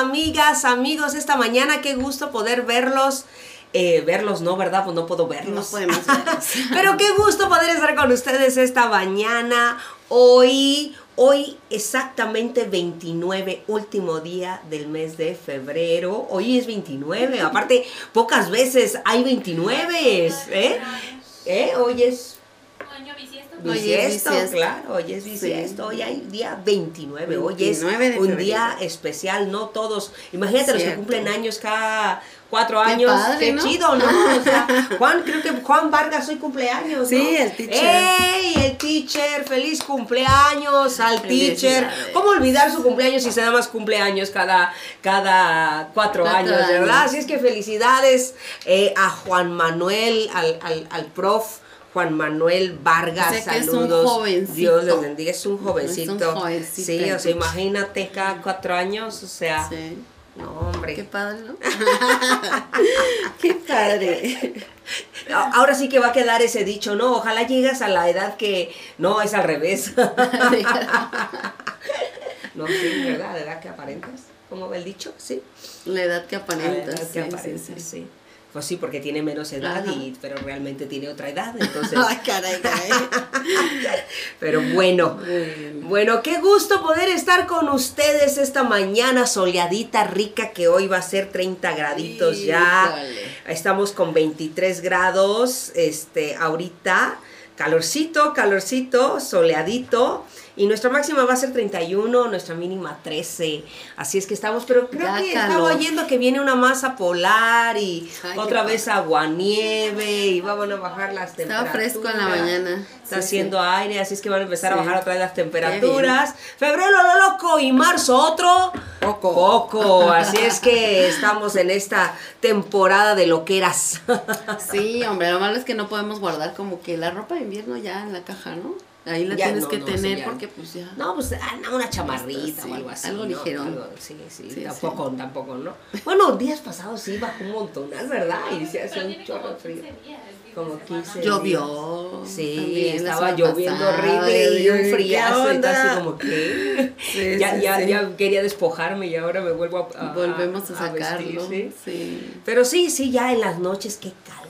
Amigas, amigos. Esta mañana, qué gusto poder verlos. Eh, verlos, ¿no? ¿Verdad? Pues no puedo verlos. No podemos verlos. Pero qué gusto poder estar con ustedes esta mañana. Hoy, hoy exactamente 29, último día del mes de febrero. Hoy es 29. Aparte, pocas veces hay 29. ¿Eh? ¿Eh? Hoy es bisiesto. Hoy es Bisiesto, bisiesto. claro, hoy es bisiesto, hoy hay día 29, hoy es 29 un día especial, no todos. Imagínate los que cumplen años cada cuatro Qué años, padre, qué ¿no? chido, ¿no? O sea, Juan, creo que Juan Vargas hoy cumpleaños, ¿no? Sí, el teacher. ¡Ey, el teacher! ¡Feliz cumpleaños al teacher! ¿Cómo olvidar su cumpleaños si se da más cumpleaños cada, cada cuatro, Cuatro años, años. verdad? Así es que felicidades eh, a Juan Manuel, al, al, al prof. Juan Manuel Vargas, O sea que es un saludos. jovencito. Dios les bendiga, es un jovencito. Es un jovencito. Sí, o sea, imagínate cada cuatro años, o sea, Sí. no, hombre. Qué padre, ¿no? Qué padre. Ahora sí que va a quedar ese dicho, ¿no? Ojalá llegas a la edad que no es al revés. no, sí, ¿verdad? La edad que aparentas. ¿Cómo va el dicho? Sí. La edad que La aparenta. edad que sí, sí, aparentas, sí. sí. Pues sí, porque tiene menos edad, Ajá. y, pero realmente tiene otra edad, entonces... Ay, caray, caray. Pero bueno, Bueno. qué gusto poder estar con ustedes esta mañana soleadita, rica, que hoy va a ser 30 graditos ya. Híjole. Estamos con 23 grados, este, ahorita. Calorcito, calorcito, soleadito. Y nuestra máxima va a ser 31, nuestra mínima 13. Así es que estamos, pero creo Ya que calor. estaba oyendo que viene una masa polar y Ay, otra vez aguanieve y van a bajar las Estaba temperaturas. fresco en la mañana. Está Sí, haciendo aire, así es que van a empezar a bajar otra vez las temperaturas. Febrero lo loco y marzo otro. Poco. Poco. Así es que estamos en esta temporada de loqueras. Sí, hombre, lo malo es que no podemos guardar como que la ropa de invierno ya en la caja, ¿no? Ahí la Ya, tienes no, que no, tener porque pues ya. No, pues ah, no, una chamarrita Sí, o algo así. algo ¿no? ligerón. Algo- sí, sí, Sí, tampoco, tampoco, ¿no? Bueno, días pasados sí bajó un montón, es verdad, y se hace un chorro frío. 15 días. el fin de Como semana. 15 Llovió. Sí, estaba lloviendo horrible y un ¿qué friazo y casi como que Sí, ya, sí, ya, sí. ya quería despojarme y ahora me vuelvo a, a- Volvemos a a sacarlo. vestir, ¿sí? sí. Pero sí, sí, ya en las noches, qué calor.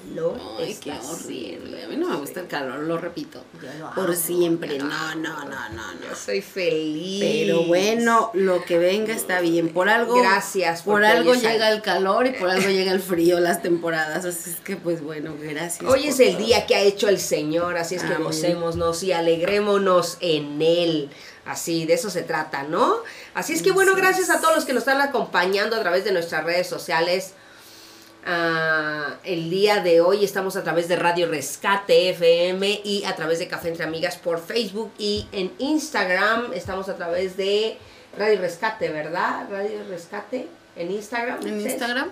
Ay, está qué horrible. A mí no me gusta el calor, lo repito. Yo lo Por amo, siempre. No, no, no, no, no. Yo soy feliz. Pero bueno, lo que venga está bien. Por algo. Gracias, Por algo llega el calor y por algo llega el frío, las temporadas. Así es que, pues bueno, gracias. Hoy es el todo. día que ha hecho el Señor, así es que gocémonos y alegrémonos en Él. Así, de eso se trata, ¿no? Así es que bueno, gracias a todos los que nos están acompañando a través de nuestras redes sociales. Ah, el día de hoy estamos a través de Radio Rescate FM y a través de Café Entre Amigas por Facebook y en Instagram estamos a través de Radio Rescate, ¿verdad? Radio Rescate en Instagram. En ¿sí? Instagram.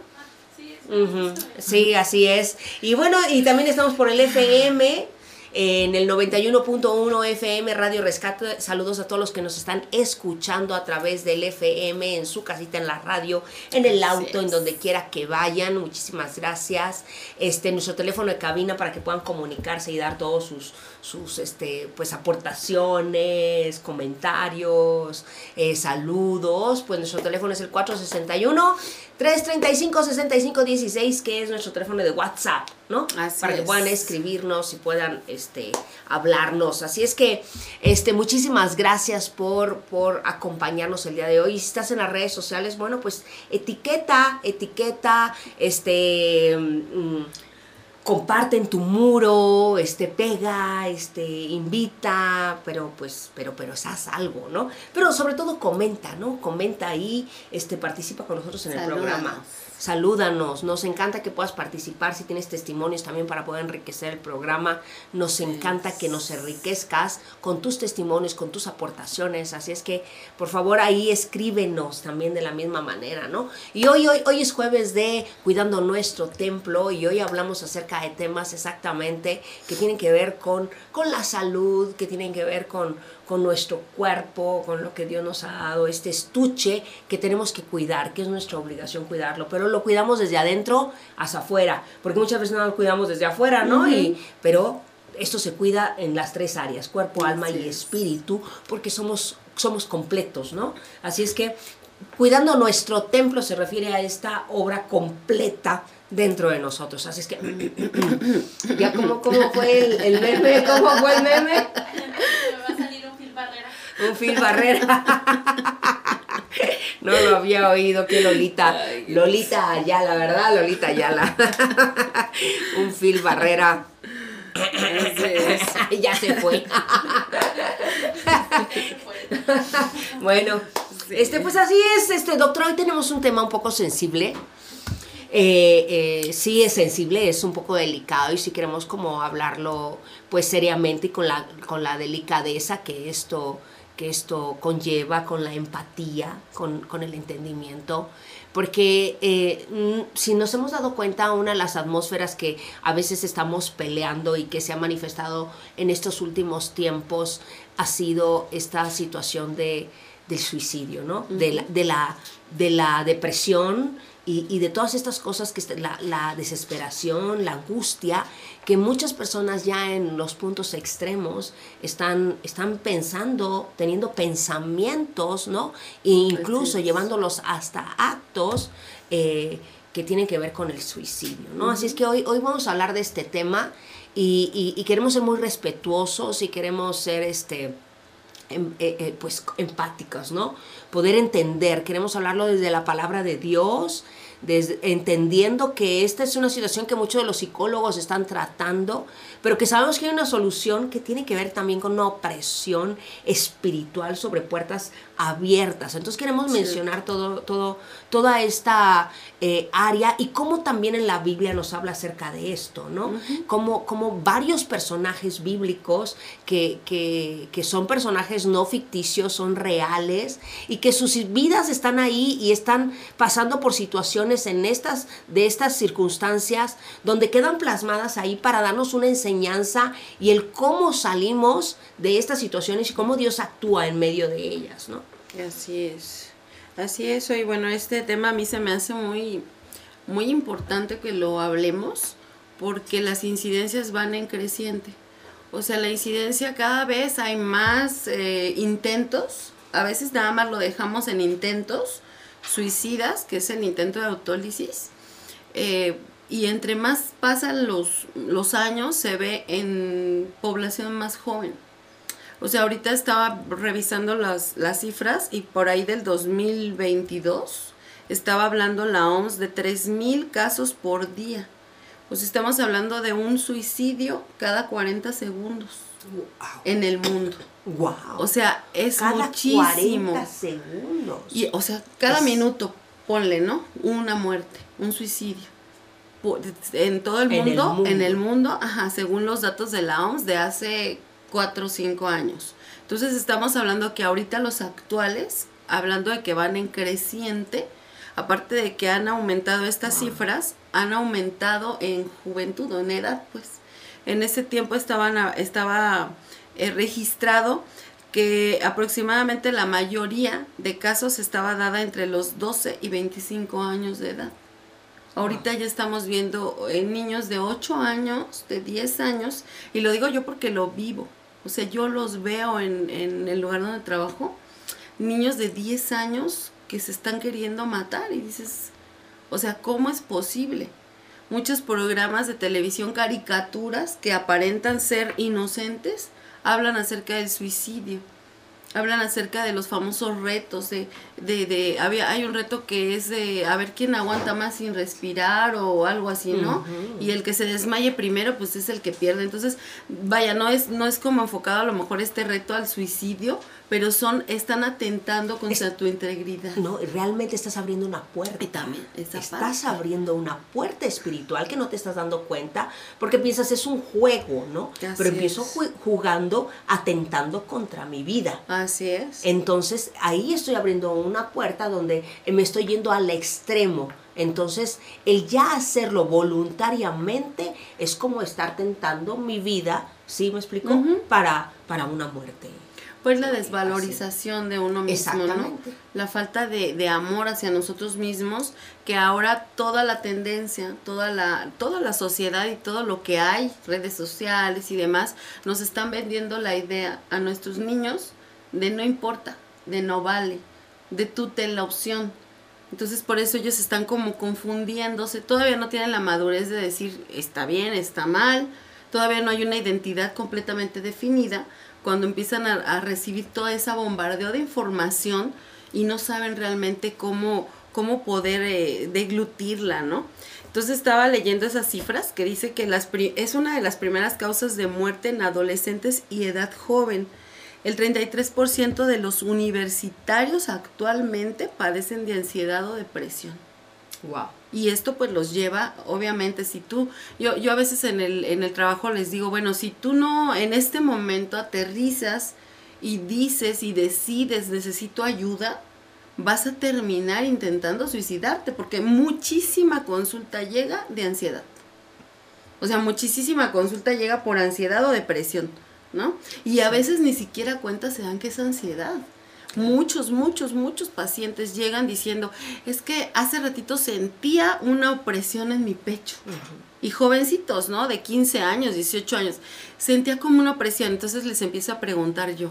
Sí, así es. Y bueno, y también estamos por el FM, en el 91.1 FM Radio Rescate. Saludos a todos los que nos están escuchando a través del FM, en su casita, en la radio, en el auto, en donde quiera que vayan. Muchísimas gracias. Este, nuestro teléfono de cabina para que puedan comunicarse y dar todos sus, sus este, pues, aportaciones, comentarios, eh, saludos. Pues nuestro teléfono es el 461 335 6516, que es nuestro teléfono de WhatsApp. ¿no? Así Para que puedan escribirnos y puedan este, hablarnos. Así es que este, muchísimas gracias por, por acompañarnos el día de hoy. Y si estás en las redes sociales, bueno, pues etiqueta, etiqueta, este... mm, comparte en tu muro, este, pega, este, invita, pero pues, pero, pero haz algo, ¿no? Pero sobre todo comenta, ¿no? Comenta ahí, este, participa con nosotros en el programa. Salúdanos, nos encanta que puedas participar, si tienes testimonios también para poder enriquecer el programa, nos encanta que nos enriquezcas con tus testimonios, con tus aportaciones, así es que por favor ahí escríbenos también de la misma manera, ¿no? Y hoy, hoy, hoy es jueves de Cuidando Nuestro Templo y hoy hablamos acerca de temas exactamente que tienen que ver con, con la salud, que tienen que ver con, con nuestro cuerpo, con lo que Dios nos ha dado, este estuche que tenemos que cuidar, que es nuestra obligación cuidarlo, pero lo cuidamos desde adentro hacia afuera, porque muchas veces no lo cuidamos desde afuera, ¿no? y, pero esto se cuida en las tres áreas, cuerpo, alma Así y es. espíritu, porque somos, somos completos, ¿no? Así es que cuidando nuestro templo se refiere a esta obra completa dentro de nosotros. Así es que, ya como, cómo fue el, el meme, cómo fue el meme. Me va a salir un fil barrera. Un Phil Barrera. No lo había oído, que Lolita. Lolita Ayala, ¿verdad? Lolita Ayala. Un Phil Barrera. ya se fue. bueno, este, pues así es, este, doctor, hoy tenemos un tema un poco sensible. Eh, eh, sí es sensible, es un poco delicado y si queremos como hablarlo pues seriamente y con la, con la delicadeza que esto, que esto conlleva, con la empatía, con, con el entendimiento, porque eh, mm, si nos hemos dado cuenta, una de las atmósferas que a veces estamos peleando y que se ha manifestado en estos últimos tiempos ha sido esta situación de, del suicidio, ¿no? de, la, de, la, de la depresión y, y de todas estas cosas que est- la, la desesperación, la angustia, que muchas personas ya en los puntos extremos están, están pensando, teniendo pensamientos, ¿no? E incluso llevándolos hasta actos eh, que tienen que ver con el suicidio, ¿no? Así es que hoy, hoy vamos a hablar de este tema y, y- y queremos ser muy respetuosos y queremos ser este em- eh, eh, pues empáticos, ¿no? Poder entender, queremos hablarlo desde la palabra de Dios, entendiendo que esta es una situación que muchos de los psicólogos están tratando, pero que sabemos que hay una solución que tiene que ver también con una opresión espiritual sobre puertas abiertas. Entonces queremos mencionar todo, todo, toda esta eh, área y cómo también en la Biblia nos habla acerca de esto, ¿no? como, como varios personajes bíblicos que, que, que son personajes no ficticios, son reales y que sus vidas están ahí y están pasando por situaciones en estas, de estas circunstancias donde quedan plasmadas ahí para darnos una enseñanza y el cómo salimos de estas situaciones y cómo Dios actúa en medio de ellas, ¿no? Así es. Así es. Y bueno, este tema a mí se me hace muy, muy importante que lo hablemos porque las incidencias van en creciente. O sea, la incidencia cada vez hay más eh, intentos. A veces nada más lo dejamos en intentos suicidas, que es el intento de autólisis. Eh, y entre más pasan los, los años, se ve en población más joven. O sea, ahorita estaba revisando las, las cifras y por ahí del 2022 estaba hablando la OMS de 3.000 casos por día. Pues estamos hablando de un suicidio cada 40 segundos en el mundo. Wow. O sea, es cada muchísimo. 40 segundos. Y, o sea, cada Es- minuto, ponle, ¿no? Una muerte, un suicidio. En todo el En el mundo, mundo. en el mundo, ajá, según los datos de la OMS de hace cuatro o cinco años. Entonces estamos hablando que ahorita los actuales, hablando de que van en creciente, aparte de que han aumentado estas cifras, han aumentado en juventud o en edad, pues. En ese tiempo estaban, estaba eh, registrado que aproximadamente la mayoría de casos estaba dada entre los 12 y 25 años de edad. Ahorita ya estamos viendo en niños de 8 años, de 10 años, y lo digo yo porque lo vivo. O sea, yo los veo en, en el lugar donde trabajo, niños de 10 años que se están queriendo matar y dices, o sea, ¿cómo es posible? muchos programas de televisión, caricaturas que aparentan ser inocentes, hablan acerca del suicidio hablan acerca de los famosos retos, de, de, de había, hay un reto que es de a ver quién aguanta más sin respirar o algo así, ¿no? Y el que se desmaye primero, pues es el que pierde. Entonces, vaya, no es, no es como enfocado a lo mejor este reto al suicidio, pero son, están atentando contra tu integridad. No, realmente estás abriendo una puerta. Y también, estás parte. abriendo una puerta espiritual que no te estás dando cuenta porque piensas es un juego, ¿no? Así Pero empiezo es. ju- jugando, atentando contra mi vida. Así es. Entonces ahí estoy abriendo una puerta donde me estoy yendo al extremo. Entonces el ya hacerlo voluntariamente es como estar tentando mi vida, ¿sí me explico? Para, para una muerte. Pues la desvalorización de uno mismo, ¿no? La falta de, de amor hacia nosotros mismos, que ahora toda la tendencia, toda la, toda la sociedad y todo lo que hay, redes sociales y demás, nos están vendiendo la idea a nuestros niños de no importa, de no vale, de tú ten la opción. Entonces por eso ellos están como confundiéndose, todavía no tienen la madurez de decir está bien, está mal, todavía no hay una identidad completamente definida cuando empiezan a, recibir toda esa bombardeo de información y no saben realmente cómo, cómo poder eh, deglutirla, ¿no? Entonces estaba leyendo esas cifras que dice que las es una de las primeras causas de muerte en adolescentes y edad joven. El 33% de los universitarios actualmente padecen de ansiedad o depresión. Wow. Y esto pues los lleva, obviamente, si tú, yo, yo a veces en el, en el trabajo les digo, bueno, si tú no en este momento aterrizas y dices y decides necesito ayuda, vas a terminar intentando suicidarte porque muchísima consulta llega de ansiedad. O sea, muchísima consulta llega por ansiedad o depresión, ¿no? Y a veces ni siquiera cuenta se dan que es ansiedad. Muchos, muchos, muchos pacientes llegan diciendo, es que hace ratito sentía una opresión en mi pecho. Y jovencitos, ¿no? De 15 años, 18 años, sentía como una opresión. Entonces les empiezo a preguntar yo,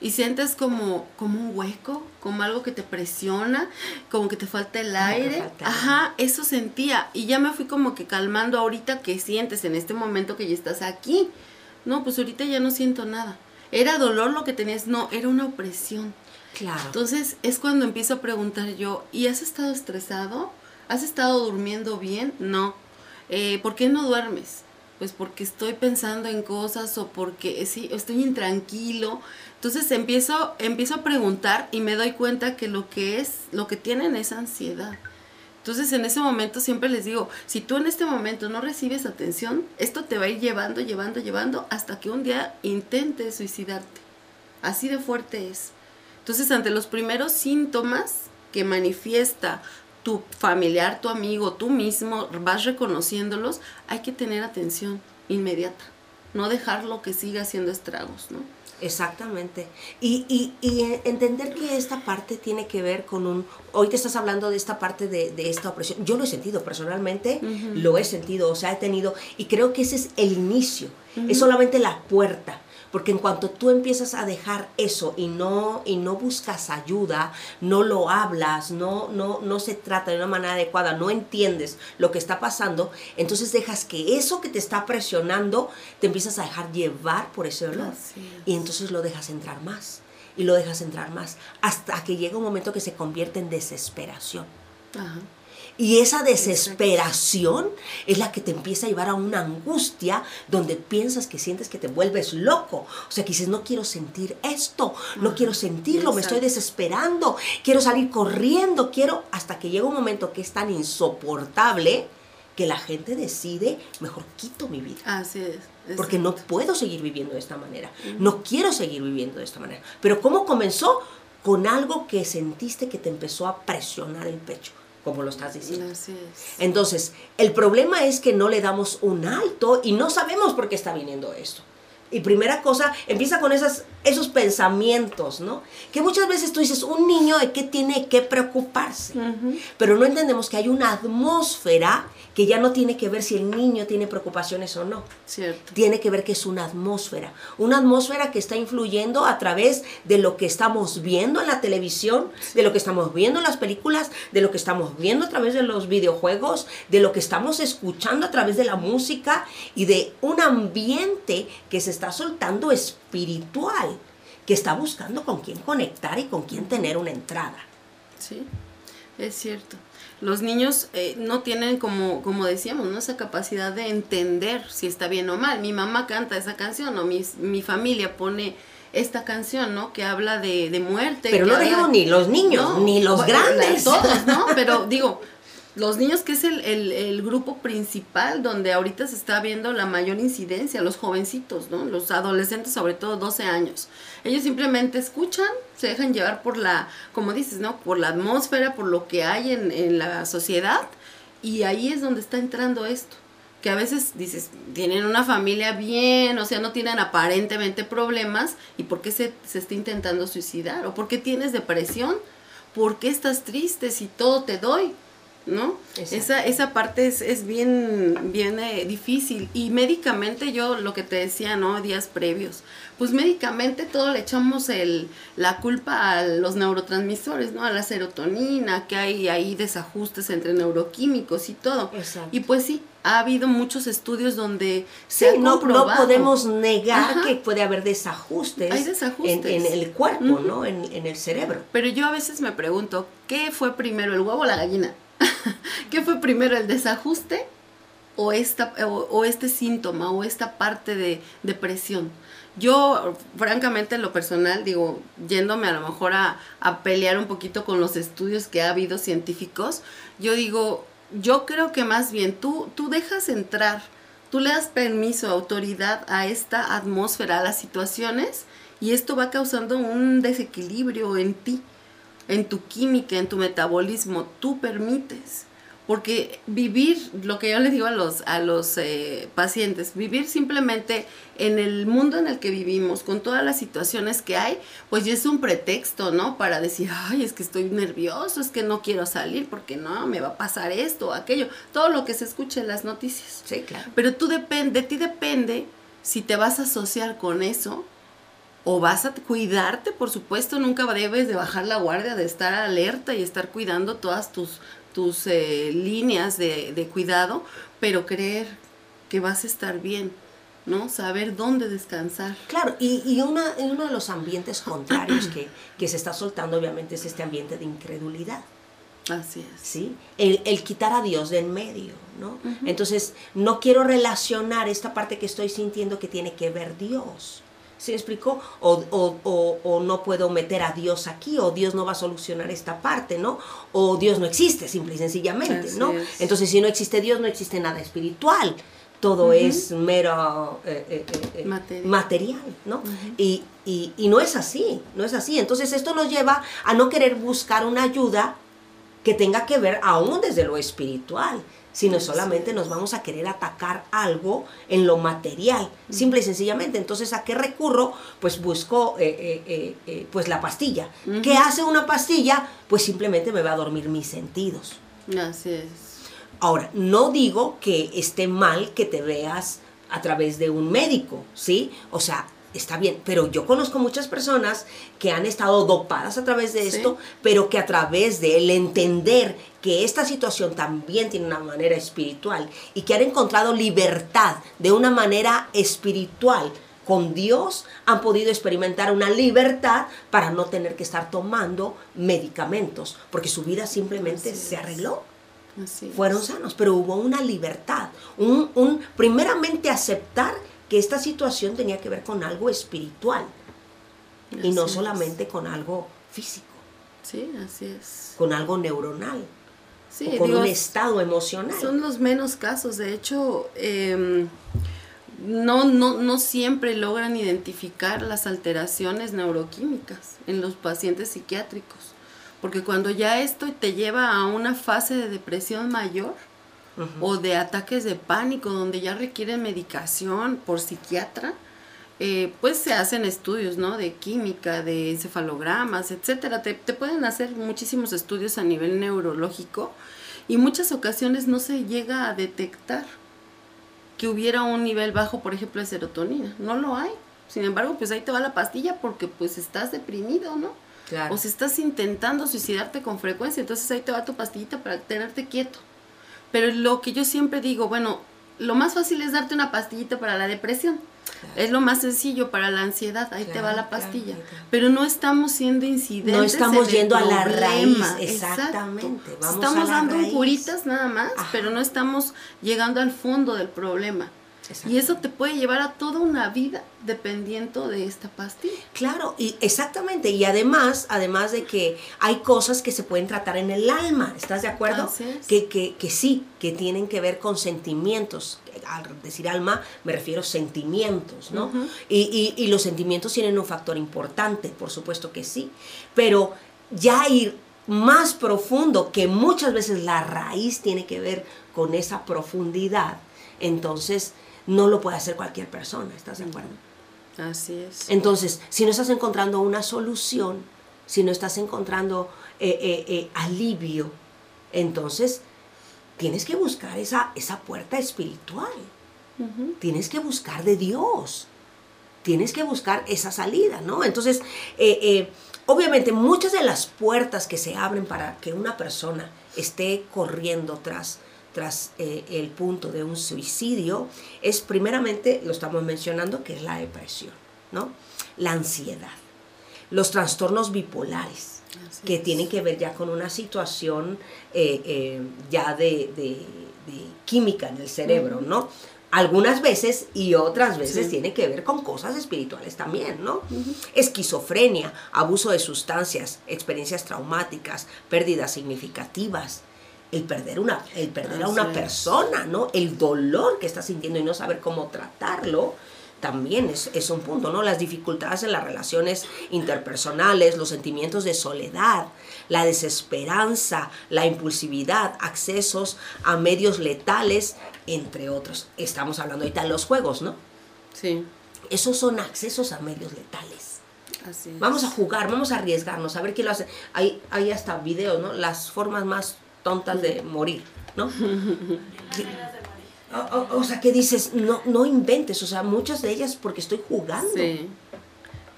¿y sientes como, como un hueco? Como algo que te presiona, como que te falta el aire. falta Ajá, eso sentía. Y ya me fui como que calmando ahorita que sientes en este momento que ya estás aquí. No, pues ahorita ya no siento nada. ¿Era dolor lo que tenías? No, era una opresión. Claro. Entonces es cuando empiezo a preguntar yo, ¿y has estado estresado? ¿Has estado durmiendo bien? No. Eh, ¿Por qué no duermes? Pues porque estoy pensando en cosas o porque eh, sí, estoy intranquilo. Entonces empiezo, empiezo a preguntar y me doy cuenta que lo que es, lo que tienen es ansiedad. Entonces en ese momento siempre les digo, si tú en este momento no recibes atención, esto te va a ir llevando, llevando, llevando hasta que un día intentes suicidarte. Así de fuerte es. Entonces ante los primeros síntomas que manifiesta tu familiar, tu amigo, tú mismo, vas reconociéndolos, hay que tener atención inmediata. No dejarlo que siga haciendo estragos, ¿no? Exactamente. Y, y, y entender que esta parte tiene que ver con un... Hoy te estás hablando de esta parte de, de esta opresión. Yo lo he sentido personalmente, lo he sentido, o sea, he tenido... Y creo que ese es el inicio, es solamente la puerta. Porque en cuanto tú empiezas a dejar eso y no, y no buscas ayuda, no lo hablas, no, no, no se trata de una manera adecuada, no entiendes lo que está pasando, entonces dejas que eso que te está presionando te empiezas a dejar llevar por ese dolor. Y entonces lo dejas entrar más y lo dejas entrar más hasta que llega un momento que se convierte en desesperación. Ajá. Y esa desesperación es la que te empieza a llevar a una angustia donde piensas que sientes que te vuelves loco. O sea, que dices, no quiero sentir esto, no quiero sentirlo, me estoy desesperando, quiero salir corriendo, quiero, hasta que llega un momento que es tan insoportable que la gente decide, mejor quito mi vida. Así es. Porque no puedo seguir viviendo de esta manera. No quiero seguir viviendo de esta manera. Pero ¿cómo comenzó? Con algo que sentiste que te empezó a presionar el pecho, como lo estás diciendo. Así es. Entonces, el problema es que no le damos un alto y no sabemos por qué está viniendo esto. Y primera cosa, empieza con esas, esos pensamientos, ¿no? Que muchas veces tú dices, un niño de qué tiene que preocuparse. Pero no entendemos que hay una atmósfera que ya no tiene que ver si el niño tiene preocupaciones o no. Cierto. Tiene que ver que es una atmósfera. Una atmósfera que está influyendo a través de lo que estamos viendo en la televisión, de lo que estamos viendo en las películas, de lo que estamos viendo a través de los videojuegos, de lo que estamos escuchando a través de la música y de un ambiente que se está soltando espiritual, que está buscando con quién conectar y con quién tener una entrada. Sí, es cierto. Los niños eh, no tienen, como, como decíamos, ¿no? esa capacidad de entender si está bien o mal. Mi mamá canta esa canción o mi, mi familia pone esta canción, ¿no? Que habla de, de muerte. Pero no digo ni los niños, No, ni los bueno, grandes. Todos, ¿no? Pero digo, los niños que es el, grupo principal donde ahorita se está viendo la mayor incidencia, los jovencitos, ¿no? Los adolescentes, sobre todo 12 años. Ellos simplemente escuchan, se dejan llevar por la, como dices, ¿no? Por la atmósfera, por lo que hay en, en la sociedad. Y ahí es donde está entrando esto. Que a veces dices, tienen una familia bien, o sea, no tienen aparentemente problemas. ¿Y por qué se, se está intentando suicidar? ¿O por qué tienes depresión? ¿Por qué estás triste si todo te doy? ¿No? Esa, esa parte es, es bien, bien eh, difícil. Y médicamente yo lo que te decía, ¿no? Días previos. Pues médicamente todo le echamos el, la culpa a los neurotransmisores, ¿no? A la serotonina, que hay ahí desajustes entre neuroquímicos y todo. Exacto. Y pues sí, ha habido muchos estudios donde Sí, se ha no, no podemos negar Ajá. que puede haber desajustes, Hay desajustes. En, en el cuerpo. ¿no? En, en el cerebro. Pero yo a veces me pregunto, ¿qué fue primero, el huevo o la gallina? ¿Qué fue primero, el desajuste o, esta, o, este síntoma o esta parte de depresión? Yo, francamente, en lo personal, digo, yéndome a lo mejor a, a pelear un poquito con los estudios que ha habido científicos, yo digo, yo creo que más bien tú, tú dejas entrar, tú le das permiso, autoridad a esta atmósfera, a las situaciones, y esto va causando un desequilibrio en ti en tu química, en tu metabolismo, tú permites. Porque vivir, lo que yo les digo a los, a los eh, pacientes, vivir simplemente en el mundo en el que vivimos, con todas las situaciones que hay, pues ya es un pretexto, ¿no? Para decir, ay, es que estoy nervioso, es que no quiero salir porque no, me va a pasar esto o aquello. Todo lo que se escucha en las noticias. Sí, claro. Pero tú depende, de ti depende si te vas a asociar con eso o vas a cuidarte, por supuesto, nunca debes de bajar la guardia, de estar alerta y estar cuidando todas tus, tus eh, líneas de, de cuidado, pero creer que vas a estar bien, ¿no? Saber dónde descansar. Claro, y, y, una, uno de los ambientes contrarios que, que se está soltando, obviamente, es este ambiente de incredulidad. Así es. ¿sí? El, el quitar a Dios de en medio, ¿no? Entonces, no quiero relacionar esta parte que estoy sintiendo que tiene que ver Dios. ¿Sí me explicó? O, o, o, o no puedo meter a Dios aquí, o Dios no va a solucionar esta parte, ¿no? O Dios no existe, simple y sencillamente, Así ¿no? es. Entonces, si no existe Dios, no existe nada espiritual. Todo es mero eh, eh, eh, Material. material, ¿no? y, y, y no es así, no es así. Entonces, esto nos lleva a no querer buscar una ayuda que tenga que ver aún desde lo espiritual, sino solamente nos vamos a querer atacar algo en lo material, simple y sencillamente. Entonces, ¿a qué recurro? Pues busco eh, eh, eh, pues la pastilla. ¿Qué hace una pastilla? Pues simplemente me va a dormir mis sentidos. Así es. Ahora, no digo que esté mal que te veas a través de un médico, ¿sí? O sea, está bien, pero yo conozco muchas personas que han estado dopadas a través de Sí. esto, pero que a través de el entender que esta situación también tiene una manera espiritual y que han encontrado libertad de una manera espiritual con Dios, han podido experimentar una libertad para no tener que estar tomando medicamentos, porque su vida simplemente Así se es. arregló Así es. fueron sanos, pero hubo una libertad, un, un primeramente aceptar que esta situación tenía que ver con algo espiritual y no es. solamente con algo físico, Sí, así es. con algo neuronal Sí, o con digo, un estado emocional. Son los menos casos, de hecho, em, no, no, no siempre logran identificar las alteraciones neuroquímicas en los pacientes psiquiátricos, porque cuando ya esto te lleva a una fase de depresión mayor O de ataques de pánico donde ya requieren medicación por psiquiatra, eh, pues se hacen estudios, ¿no? De química, de encefalogramas, etcétera. Te, te pueden hacer muchísimos estudios a nivel neurológico y muchas ocasiones no se llega a detectar que hubiera un nivel bajo, por ejemplo, de serotonina. No lo hay. Sin embargo, pues ahí te va la pastilla porque pues estás deprimido, ¿no? Claro. O si estás intentando suicidarte con frecuencia, entonces ahí te va tu pastillita para tenerte quieto. Pero lo que yo siempre digo, bueno, lo más fácil es darte una pastillita para la depresión. Es lo más sencillo para la ansiedad, ahí te va la pastilla. Pero no estamos siendo incidentes. No estamos yendo a la raíz, exactamente, vamos estamos a la dando raíz. curitas nada más, Ajá. pero no estamos llegando al fondo del problema. Y eso te puede llevar a toda una vida dependiendo de esta pastilla. Claro, y exactamente, y además, además de que hay cosas que se pueden tratar en el alma, ¿estás de acuerdo? Que, que, que sí, que tienen que ver con sentimientos. Al decir alma me refiero a sentimientos, ¿no? Y, y, y los sentimientos tienen un factor importante, por supuesto que sí, pero ya ir más profundo, que muchas veces la raíz tiene que ver con esa profundidad, entonces no lo puede hacer cualquier persona, ¿estás de acuerdo? Así es. Entonces, si no estás encontrando una solución, si no estás encontrando eh, eh, eh, alivio, entonces tienes que buscar esa, esa puerta espiritual. Tienes que buscar de Dios. Tienes que buscar esa salida, ¿no? Entonces, obviamente muchas de las puertas que se abren para que una persona esté corriendo tras, tras eh, el punto de un suicidio es primeramente, lo estamos mencionando, que es la depresión, ¿no? La ansiedad, los trastornos bipolares, Así que es. tienen que ver ya con una situación eh, eh, ya de, de- de química en el cerebro, ¿no? Algunas veces y otras veces Sí. tiene que ver con cosas espirituales también, ¿no? Esquizofrenia, abuso de sustancias, experiencias traumáticas, pérdidas significativas, el perder, una, el perder a una persona, ¿no? El dolor que está sintiendo y no saber cómo tratarlo, también es, es un punto, ¿no? Las dificultades en las relaciones interpersonales, los sentimientos de soledad, la desesperanza, la impulsividad, accesos a medios letales, entre otros. Estamos hablando ahorita de los juegos, ¿no? Sí, Esos son accesos a medios letales. así es. Vamos a jugar, vamos a arriesgarnos, a ver quién lo hace. Hay, hay hasta videos, ¿no? Las formas más tontas de morir, ¿no? O, o- o sea, que dices, no, no inventes, o sea, muchas de ellas porque estoy jugando. Sí.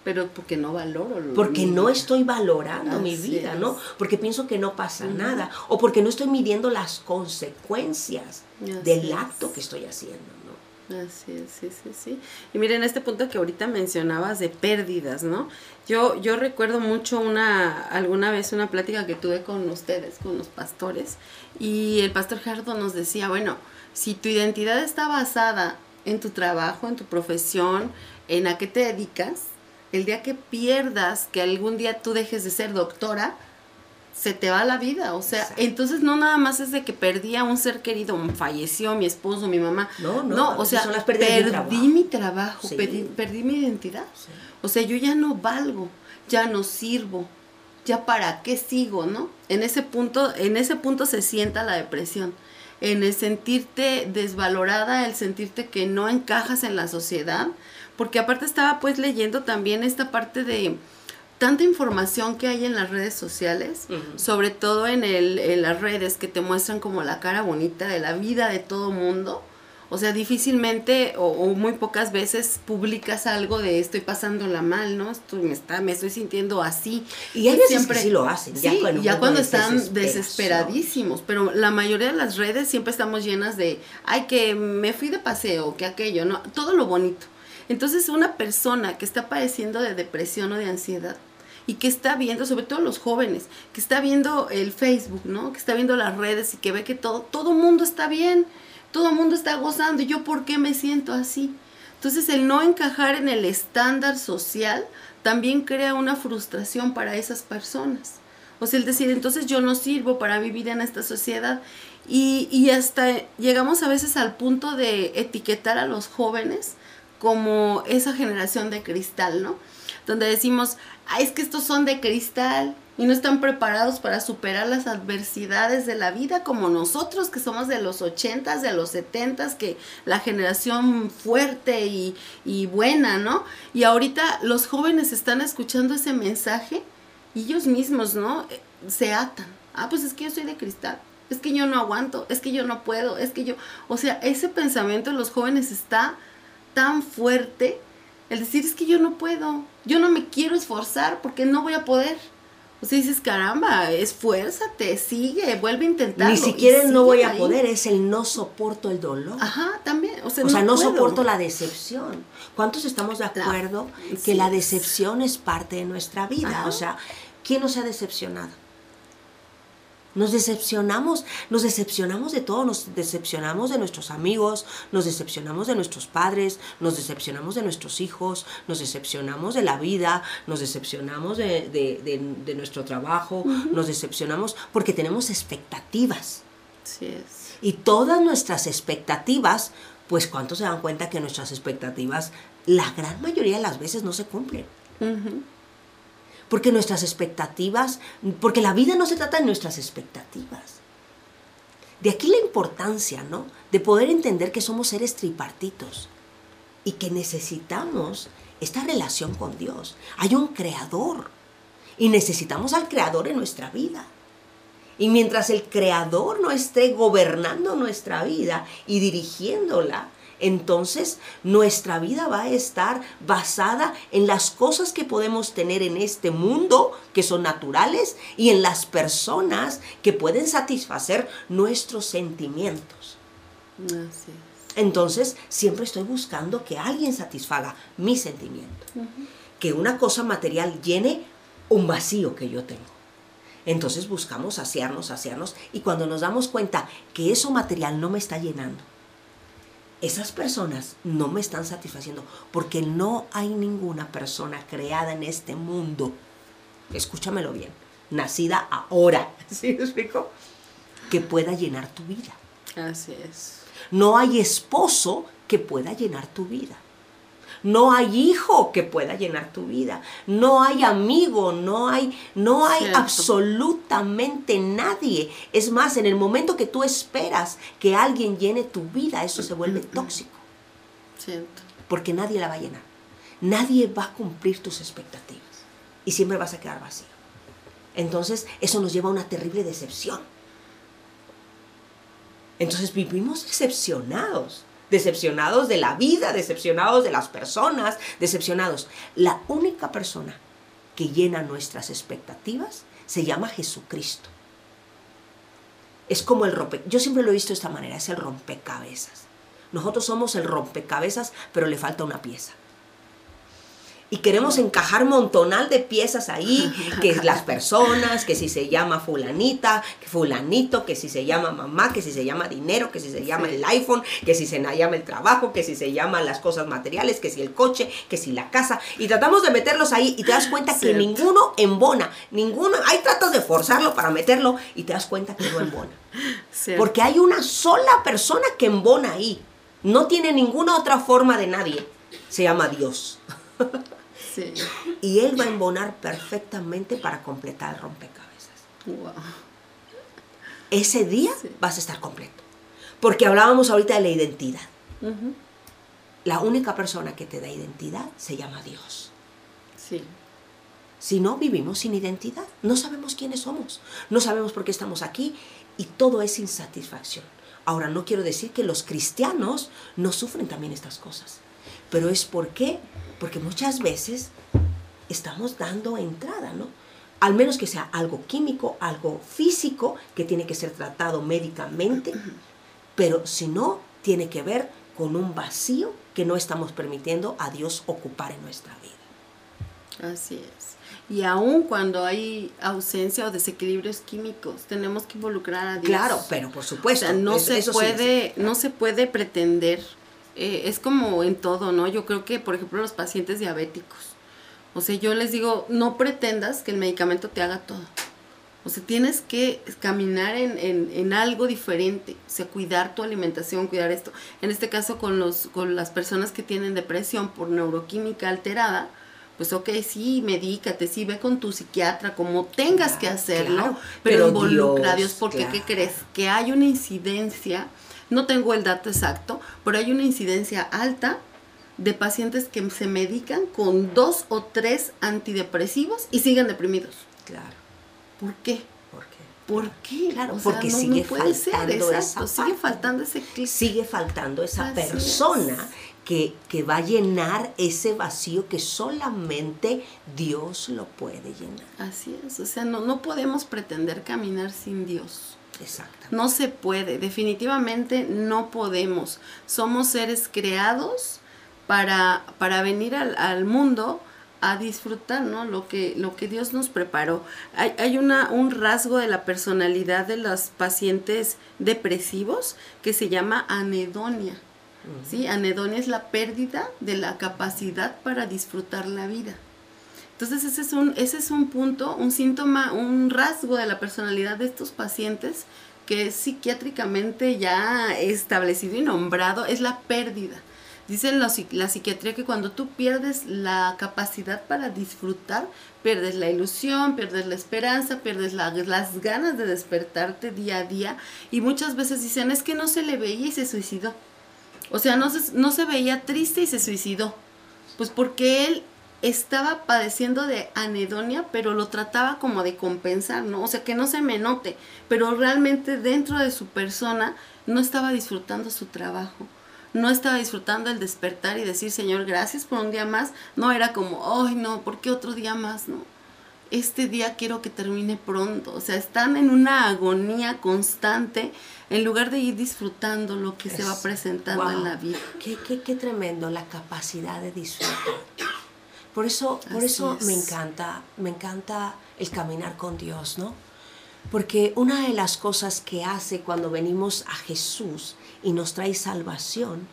Pero porque no valoro lo Porque no estoy valorando mi vida, ¿no? Porque pienso que no pasa nada. O porque no estoy midiendo las consecuencias Así del es. acto que estoy haciendo. Así es, sí, sí, sí. Y miren, este punto que ahorita mencionabas de pérdidas, ¿no? Yo, yo recuerdo mucho una, alguna vez una plática que tuve con ustedes, con los pastores, y el pastor Gerardo nos decía, bueno, si tu identidad está basada en tu trabajo, en tu profesión, en a qué te dedicas, el día que pierdas, que algún día tú dejes de ser doctora, se te va la vida, o sea, Exacto. entonces no nada más es de que perdí a un ser querido, falleció mi esposo, mi mamá, No, no, no, o sea, las perdí trabajo. mi trabajo, Sí. perdí, perdí mi identidad. Sí. O sea, yo ya no valgo, ya no sirvo, ya para qué sigo, ¿no? En ese punto, en ese punto se sienta la depresión, en el sentirte desvalorada, el sentirte que no encajas en la sociedad, porque aparte estaba pues leyendo también esta parte de tanta información que hay en las redes sociales, sobre todo en, el, en las redes que te muestran como la cara bonita de la vida de todo mundo. O sea, difícilmente o, o muy pocas veces publicas algo de estoy pasándola mal, ¿no? Estoy, me, está, me estoy sintiendo así. Y hay veces que sí lo hacen, ya sí, un ya cuando están desesperadísimos. Pero la mayoría de las redes siempre estamos llenas de, ay, que me fui de paseo, que aquello, ¿no? Todo lo bonito. Entonces, una persona que está padeciendo de depresión o de ansiedad y que está viendo, sobre todo los jóvenes, que está viendo el Facebook, ¿no? Que está viendo las redes y que ve que todo, todo mundo está bien, todo mundo está gozando. ¿Y yo por qué me siento así? Entonces, el no encajar en el estándar social también crea una frustración para esas personas. O sea, el decir, entonces yo no sirvo para vivir en esta sociedad. Y, y hasta llegamos a veces al punto de etiquetar a los jóvenes como esa generación de cristal, ¿no? Donde decimos, es que estos son de cristal, y no están preparados para superar las adversidades de la vida como nosotros que somos de los ochentas, de los setentas, que la generación fuerte y, y buena, ¿no? Y ahorita los jóvenes están escuchando ese mensaje y ellos mismos, ¿no? Eh, Se atan. Ah, pues es que yo soy de cristal. Es que yo no aguanto, es que yo no puedo, es que yo, o sea, ese pensamiento de los jóvenes está tan fuerte, el decir es que yo no puedo, yo no me quiero esforzar porque no voy a poder. O sea, dices, caramba, esfuérzate, sigue, vuelve a intentarlo. Ni siquiera el no voy a poder, es el no soporto el dolor. Ajá, también. O sea, O sea, no soporto la decepción. ¿Cuántos estamos de acuerdo que sí. la decepción es parte de nuestra vida? Ajá. O sea, ¿quién nos ha decepcionado? Nos decepcionamos, nos decepcionamos de todo, nos decepcionamos de nuestros amigos, nos decepcionamos de nuestros padres, nos decepcionamos de nuestros hijos, nos decepcionamos de la vida, nos decepcionamos de, de- de- de nuestro trabajo, nos decepcionamos porque tenemos expectativas. Sí es. Y todas nuestras expectativas, pues ¿cuántos se dan cuenta que nuestras expectativas la gran mayoría de las veces no se cumplen? Ujú. Porque nuestras expectativas, porque la vida no se trata de nuestras expectativas. De aquí la importancia, ¿no? De poder entender que somos seres tripartitos y que necesitamos esta relación con Dios. Hay un creador y necesitamos al creador en nuestra vida. Y mientras el creador no esté gobernando nuestra vida y dirigiéndola, entonces nuestra vida va a estar basada en las cosas que podemos tener en este mundo, que son naturales, y en las personas que pueden satisfacer nuestros sentimientos. Así es. Entonces, siempre estoy buscando que alguien satisfaga mi sentimiento. Que una cosa material llene un vacío que yo tengo. Entonces buscamos saciarnos, saciarnos. Y cuando nos damos cuenta que eso material no me está llenando, esas personas no me están satisfaciendo. Porque no hay ninguna persona creada en este mundo, escúchamelo bien, nacida ahora, ¿sí me explico? Que pueda llenar tu vida. Así es. No hay esposo que pueda llenar tu vida. No hay hijo que pueda llenar tu vida. No hay amigo, no hay, no hay Cierto. absolutamente nadie. Es más, en el momento que tú esperas que alguien llene tu vida, eso se vuelve tóxico. Cierto. Porque nadie la va a llenar. Nadie va a cumplir tus expectativas. Y siempre vas a quedar vacío. Entonces, eso nos lleva a una terrible decepción. Entonces vivimos decepcionados, decepcionados de la vida, decepcionados de las personas, decepcionados. La única persona que llena nuestras expectativas se llama Jesucristo. Es como el rompe, yo siempre lo he visto de esta manera, es el rompecabezas. Nosotros somos el rompecabezas, pero le falta una pieza. Y queremos encajar montonal de piezas ahí, que las personas, que si se llama fulanita, que fulanito, que si se llama mamá, que si se llama dinero, que si se llama el iPhone, que si se llama el trabajo, que si se llaman las cosas materiales, que si el coche, que si la casa. Y tratamos de meterlos ahí y te das cuenta que ninguno embona, ninguno, ahí tratas de forzarlo para meterlo y te das cuenta que no embona. Cierto. Porque hay una sola persona que embona ahí. No tiene ninguna otra forma de nadie. Se llama Dios. Sí. Y Él va a embonar perfectamente para completar el rompecabezas. Wow. Ese día Sí. vas a estar completo. Porque hablábamos ahorita de la identidad. La única persona que te da identidad se llama Dios. Sí. Si no, vivimos sin identidad. No sabemos quiénes somos. No sabemos por qué estamos aquí. Y todo es insatisfacción. Ahora, no quiero decir que los cristianos no sufren también estas cosas. Pero es porque, porque muchas veces estamos dando entrada, ¿no? Al menos que sea algo químico, algo físico, que tiene que ser tratado médicamente. Pero si no, tiene que ver con un vacío que no estamos permitiendo a Dios ocupar en nuestra vida. Así es. Y aun cuando hay ausencia o desequilibrios químicos, tenemos que involucrar a Dios. Claro, pero por O supuesto. sea, no se sí, puede, no se puede pretender. Eh, es como en todo, ¿no? Yo creo que, por ejemplo, los pacientes diabéticos. O sea, yo les digo, no pretendas que el medicamento te haga todo. O sea, tienes que caminar en, en, en algo diferente. O sea, cuidar tu alimentación, cuidar esto. En este caso, con, los, con las personas que tienen depresión por neuroquímica alterada, pues ok, sí, medícate, sí, ve con tu psiquiatra, como tengas que hacerlo, claro, pero, pero involucra a Dios, porque ¿qué crees? Que hay una incidencia, no tengo el dato exacto, pero hay una incidencia alta de pacientes que se medican con dos o tres antidepresivos y siguen deprimidos. Claro. ¿Por qué? ¿Por qué? ¿Por qué? Claro, O sea, porque no- sigue no puede faltando esa sigue faltando ese clic. Sigue faltando esa Así persona es. que, que va a llenar ese vacío que solamente Dios lo puede llenar. Así es, o sea, no, no podemos pretender caminar sin Dios. No se puede, definitivamente no podemos. Somos seres creados para, para venir al, al mundo a disfrutar, ¿no? Lo que, lo que Dios nos preparó. Hay, hay una, un rasgo de la personalidad de los pacientes depresivos que se llama anedonia. ¿sí? Anedonia es la pérdida de la capacidad para disfrutar la vida. Entonces ese es un, ese es un punto, un síntoma, un rasgo de la personalidad de estos pacientes que es psiquiátricamente ya establecido y nombrado, es la pérdida. Dicen la, psi- la psiquiatría que cuando tú pierdes la capacidad para disfrutar, pierdes la ilusión, pierdes la esperanza, pierdes la- las ganas de despertarte día a día y muchas veces dicen es que no se le veía y se suicidó. O sea, no se, no se veía triste y se suicidó. Pues porque él estaba padeciendo de anedonia, pero lo trataba como de compensar, ¿no? O sea, que no se me note, pero realmente dentro de su persona no estaba disfrutando su trabajo. No estaba disfrutando el despertar y decir, Señor, gracias por un día más. No era como, ay, no, ¿por qué otro día más? No. Este día quiero que termine pronto. O sea, están en una agonía constante en lugar de ir disfrutando lo que se va Es- presentando en la vida. Qué, qué- qué tremendo la capacidad de disfrutar. Por eso, por eso me encanta, me encanta el caminar con Dios, ¿no? Porque una de las cosas que hace cuando venimos a Jesús y nos trae salvación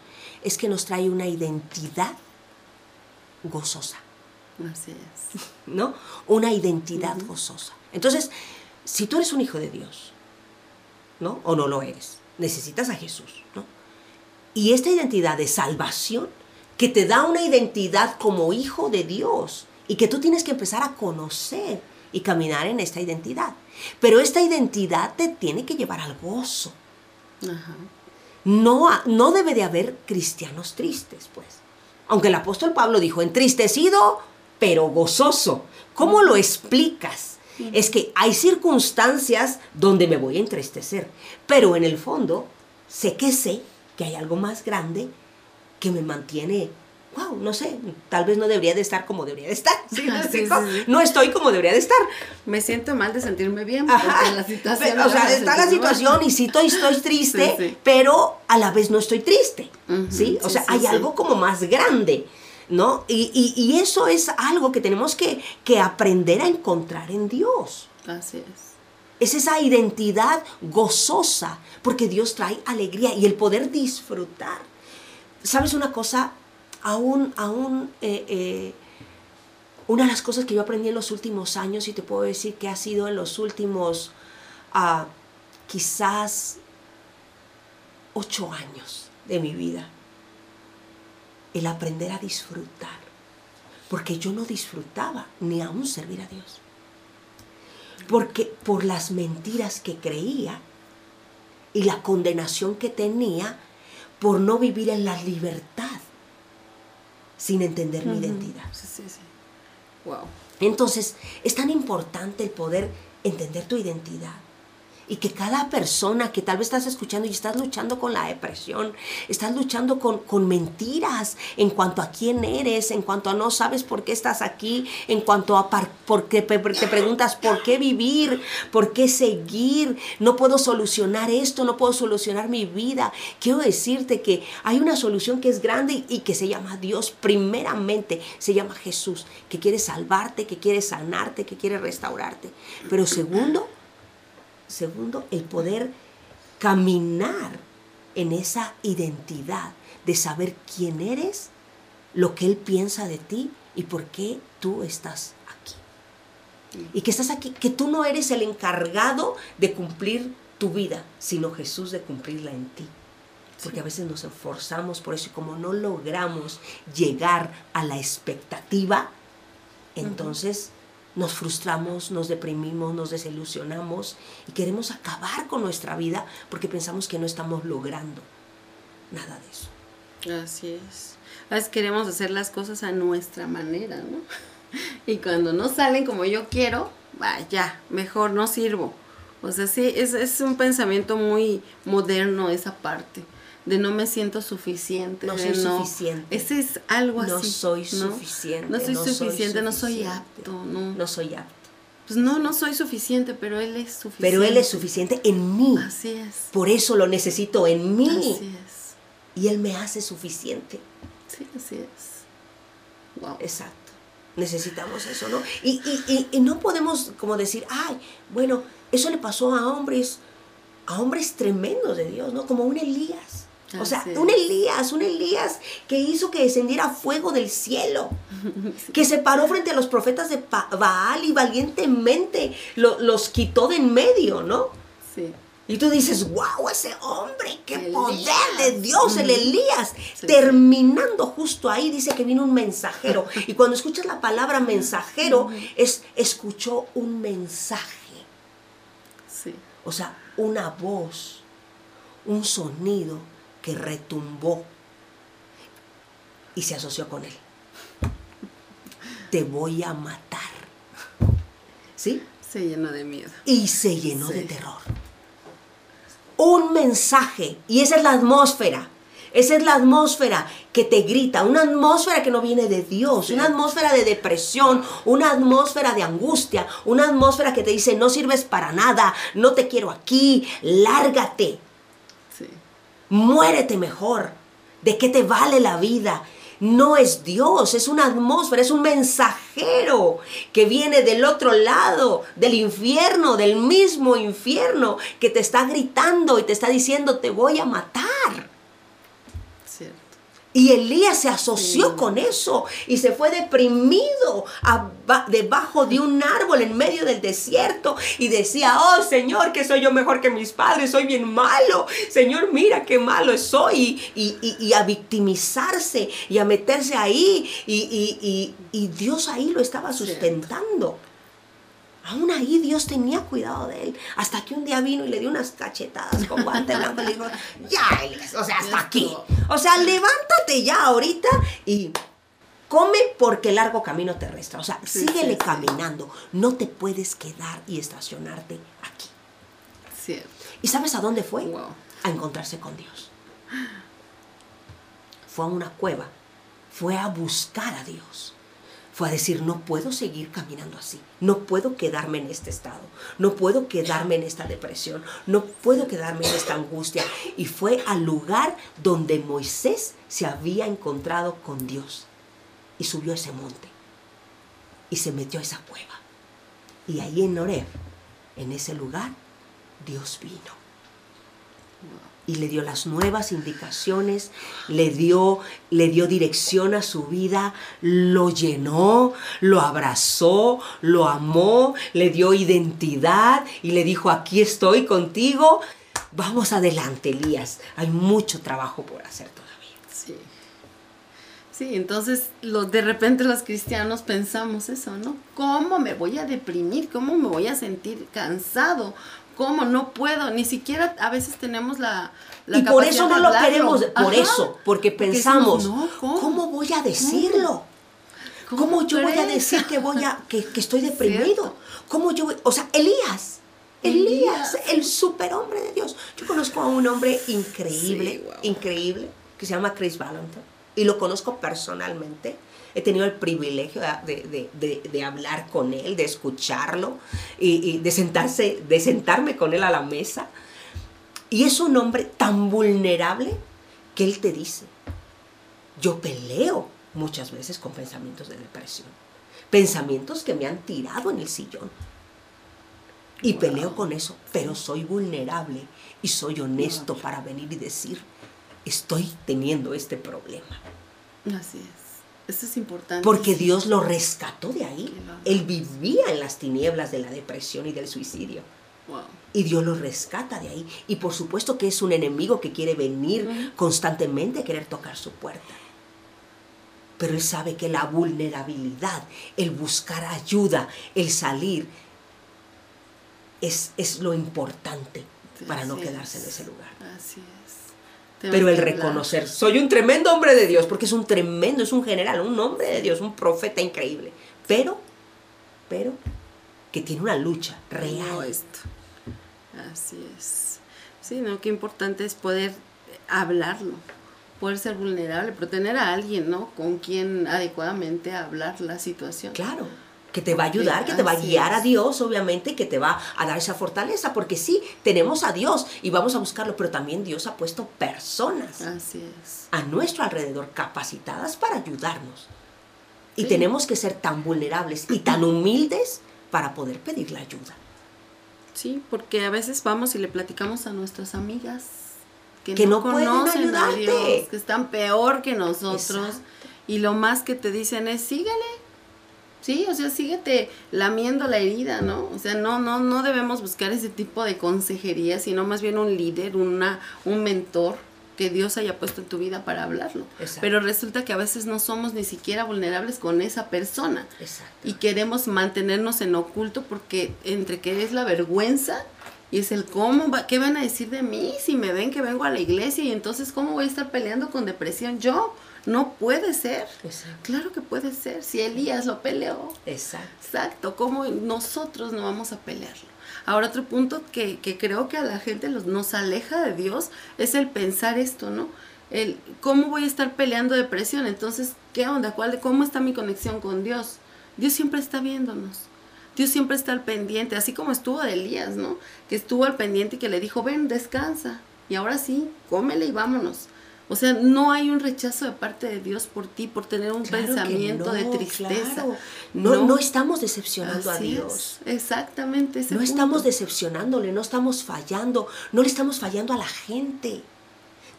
es que nos trae una identidad gozosa. Así es. ¿no? Una identidad gozosa. Entonces, si tú eres un hijo de Dios, ¿no? O no lo eres, necesitas a Jesús, ¿no? Y esta identidad de salvación, que te da una identidad como hijo de Dios, y que tú tienes que empezar a conocer y caminar en esta identidad. Pero esta identidad te tiene que llevar al gozo. Ajá. No, no debe de haber cristianos tristes, pues. Aunque el apóstol Pablo dijo, entristecido, pero gozoso. ¿Cómo lo explicas? Es que hay circunstancias donde me voy a entristecer, pero en el fondo sé que sé que hay algo más grande que me mantiene, wow, no sé, tal vez no debería de estar como debería de estar. ¿sí me Sí, sí. No estoy como debería de estar. Me siento mal de sentirme bien porque Ajá. la situación. Pero, o sea, está la mal. situación y sí estoy, estoy triste, pero a la vez no estoy triste. ¿sí? O sea, hay algo como más grande. ¿No? Y, y- y eso es algo que tenemos que, que aprender a encontrar en Dios. Así es. Es esa identidad gozosa, porque Dios trae alegría y el poder disfrutar. ¿Sabes una cosa? Aún, aún, eh, eh, una de las cosas que yo aprendí en los últimos años, y te puedo decir que ha sido en los últimos, ah, quizás, ocho años de mi vida, el aprender a disfrutar. Porque yo no disfrutaba ni aún servir a Dios porque por las mentiras que creía y la condenación que tenía por no vivir en la libertad sin entender mi identidad. Sí, sí, sí. Wow. Entonces, es tan importante el poder entender tu identidad. Y que cada persona que tal vez estás escuchando y estás luchando con la depresión, estás luchando con, con mentiras en cuanto a quién eres, en cuanto a no sabes por qué estás aquí, en cuanto a par- por qué pe- te preguntas por qué vivir, por qué seguir, no puedo solucionar esto, no puedo solucionar mi vida. Quiero decirte que hay una solución que es grande y que se llama Dios. Primeramente se llama Jesús, que quiere salvarte, que quiere sanarte, que quiere restaurarte. Pero segundo, Segundo, el poder caminar en esa identidad de saber quién eres, lo que Él piensa de ti y por qué tú estás aquí. Y que estás aquí, que tú no eres el encargado de cumplir tu vida, sino Jesús de cumplirla en ti. Porque a veces nos esforzamos por eso y como no logramos llegar a la expectativa, entonces nos frustramos, nos deprimimos, nos desilusionamos y queremos acabar con nuestra vida porque pensamos que no estamos logrando nada de eso. Así es. A veces queremos hacer las cosas a nuestra manera, ¿no? Y cuando no salen como yo quiero, vaya, mejor no sirvo. O sea, sí, es, es un pensamiento muy moderno esa parte de no me siento suficiente. No soy suficiente. Ese es algo No así. soy suficiente, No soy no soy suficiente, no soy suficiente. apto. No. No soy apto. Pues no, no soy suficiente, pero él es suficiente. Pero Él es suficiente en mí. Así es. Por eso lo necesito en mí. Así es. Y Él me hace suficiente. Sí, así es. Wow. Exacto. Necesitamos eso, ¿no? Y, y, y, y no podemos como decir, ay, bueno, eso le pasó a hombres, a hombres tremendos de Dios, ¿no? Como un Elías. O sea, Así un Elías, un Elías que hizo que descendiera fuego del cielo, que se paró frente a los profetas de Baal y valientemente lo- los quitó de en medio, ¿no? Sí. Y tú dices, wow, ese hombre, qué Elías. poder de Dios, el Elías. Sí. Terminando justo ahí, dice que vino un mensajero. Y cuando escuchas la palabra mensajero, es escuchó un mensaje. Sí. O sea, una voz, un sonido que retumbó y se asoció con él. Te voy a matar. ¿Sí? Se llenó de miedo. y se llenó Sí. de terror. Un mensaje, y esa es la atmósfera. Esa es la atmósfera que te grita, una atmósfera que no viene de Dios, una atmósfera de depresión, una atmósfera de angustia, una atmósfera que te dice no sirves para nada, no te quiero aquí, lárgate. Muérete mejor. ¿De qué te vale la vida? No es Dios, es una atmósfera, es un mensajero que viene del otro lado, del infierno, del mismo infierno, que te está gritando y te está diciendo, te voy a matar. Y Elías se asoció con eso y se fue deprimido aba- debajo de un árbol en medio del desierto y decía, oh Señor, que soy yo mejor que mis padres, soy bien malo, Señor, mira qué malo soy y, y- y a victimizarse y a meterse ahí y, y- Dios ahí lo estaba sustentando. Aún ahí Dios tenía cuidado de él. Hasta que un día vino y le dio unas cachetadas con guante blanco y le dijo, ya, o sea, hasta aquí. O sea, levántate ya ahorita y come porque largo camino te resta. O sea, Sí, síguele sí, sí. caminando. No te puedes quedar y estacionarte aquí. Cierto. ¿Y sabes a dónde fue? Wow. A encontrarse con Dios. Fue a una cueva. Fue a buscar a Dios. Fue a decir, no puedo seguir caminando así. No puedo quedarme en este estado. No puedo quedarme en esta depresión. No puedo quedarme en esta angustia. Y fue al lugar donde Moisés se había encontrado con Dios. Y subió a ese monte. Y se metió a esa cueva. Y ahí en Oreb, en ese lugar, Dios vino y le dio las nuevas indicaciones, le dio, le dio dirección a su vida, lo llenó, lo abrazó, lo amó, le dio identidad y le dijo, aquí estoy contigo. Vamos adelante, Elías. Hay mucho trabajo por hacer todavía. Sí. Sí, entonces lo, de repente los cristianos pensamos eso, ¿no? ¿Cómo me voy a deprimir? ¿Cómo me voy a sentir cansado? ¿Cómo? No puedo, ni siquiera a veces tenemos la... la y por eso no lo queremos, por Ajá. eso, porque Porque pensamos, decimos, no, ¿cómo? ¿cómo? voy a decirlo? ¿Cómo ¿Cómo, yo voy a decir que voy a que, que estoy deprimido? Cierto. ¿Cómo yo voy- o sea, Elías, Elías, Elías. el superhombre de Dios. Yo conozco a un hombre increíble, Sí, wow. increíble, que se llama Chris Valentine y lo conozco personalmente. He tenido el privilegio de, de- de- de hablar con él, de escucharlo y, y de sentarse, de sentarme con él a la mesa. Y es un hombre tan vulnerable que él te dice, yo peleo muchas veces con pensamientos de depresión. Pensamientos que me han tirado en el sillón. Y Wow. peleo con eso, pero soy vulnerable y soy honesto para venir y decir, estoy teniendo este problema. Así es. Es importante. Porque. Dios lo rescató de ahí. Él vivía en las tinieblas de la depresión y del suicidio. Wow. Y Dios lo rescata de ahí. Y por supuesto que es un enemigo que quiere venir constantemente a querer tocar su puerta. pero él sabe que la vulnerabilidad, el buscar ayuda, el salir, es, es lo importante para no quedarse en es. ese lugar. Así es. Pero el reconocer, soy un tremendo hombre de Dios, porque es un tremendo, es un general, un hombre de Dios, un profeta increíble. Pero, pero, que tiene una lucha real. esto. Así es. Sí, no, qué importante es poder hablarlo, poder ser vulnerable, pero tener a alguien, ¿no? Con quien adecuadamente hablar la situación. Claro, que te va a ayudar, que te va a guiar a. Dios, obviamente, que te va a dar esa fortaleza, porque sí, tenemos a Dios y vamos a buscarlo, pero también Dios ha puesto personas Así es. a nuestro alrededor capacitadas para ayudarnos. Y Sí. tenemos que ser tan vulnerables y tan humildes para poder pedir la ayuda. Sí, porque a veces vamos y le platicamos a nuestras amigas que, Que no, no pueden conocen a. Dios, que están peor que nosotros. Exacto. Y lo más que te dicen es, síguele. Sí, o sea, síguete lamiendo la herida, ¿no? O sea, no, no, no debemos buscar ese tipo de consejería, sino más bien un líder, una, un mentor que Dios haya puesto en tu vida para hablarlo. Exacto. Pero resulta que a veces no somos ni siquiera vulnerables con esa persona Exacto. y queremos mantenernos en oculto porque entre que es la vergüenza y es el cómo, va, qué van a decir de mí si me ven que vengo a la iglesia y entonces cómo voy a estar peleando con depresión yo. No puede ser. Exacto. Claro que puede ser. Si Elías lo peleó. Exacto. Exacto. ¿Cómo nosotros no vamos a pelearlo? Ahora otro punto que, que creo que a la gente los, nos aleja de Dios es el pensar esto, ¿no? El cómo voy a estar peleando depresión. Entonces, ¿qué onda? ¿Cuál, ¿Cómo está mi conexión con Dios? Dios siempre está viéndonos. Dios siempre está al pendiente, así como estuvo de Elías, ¿no? Que estuvo al pendiente y que le dijo, ven, descansa. Y ahora sí, cómele y vámonos. O sea, no hay un rechazo de parte de Dios por ti, por tener un Claro pensamiento de tristeza. claro. No, no estamos decepcionando a Dios. es, exactamente. ese No punto. estamos decepcionándole, no estamos fallando, no le estamos fallando a la gente.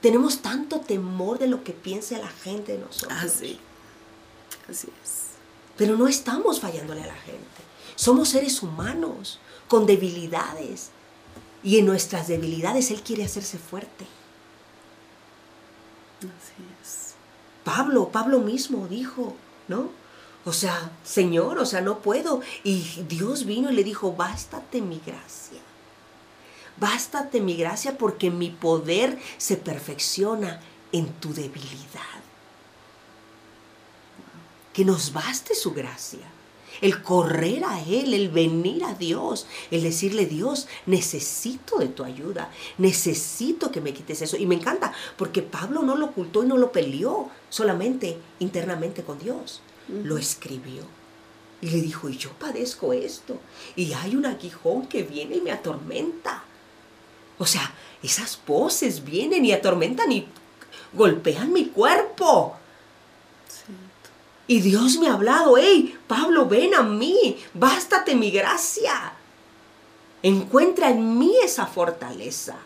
Tenemos tanto temor de lo que piense la gente de nosotros. Así. Así es. Pero no estamos fallándole a la gente. Somos seres humanos con debilidades. Y en nuestras debilidades Él quiere hacerse fuerte. Así es. Pablo, Pablo mismo dijo, ¿no? O sea, Señor, o sea, no puedo. Y Dios vino y le dijo, bástate mi gracia. Bástate mi gracia porque mi poder se perfecciona en tu debilidad. Que nos baste su gracia. El correr a Él, el venir a Dios, el decirle, Dios, necesito de tu ayuda, necesito que me quites eso. Y me encanta, porque Pablo no lo ocultó y no lo peleó solamente internamente con Dios, lo escribió. Y le dijo, y yo padezco esto, y hay un aguijón que viene y me atormenta. O sea, esas voces vienen y atormentan y golpean mi cuerpo. Y Dios me ha hablado, hey, Pablo, ven a mí, bástate mi gracia. Encuentra en mí esa fortaleza.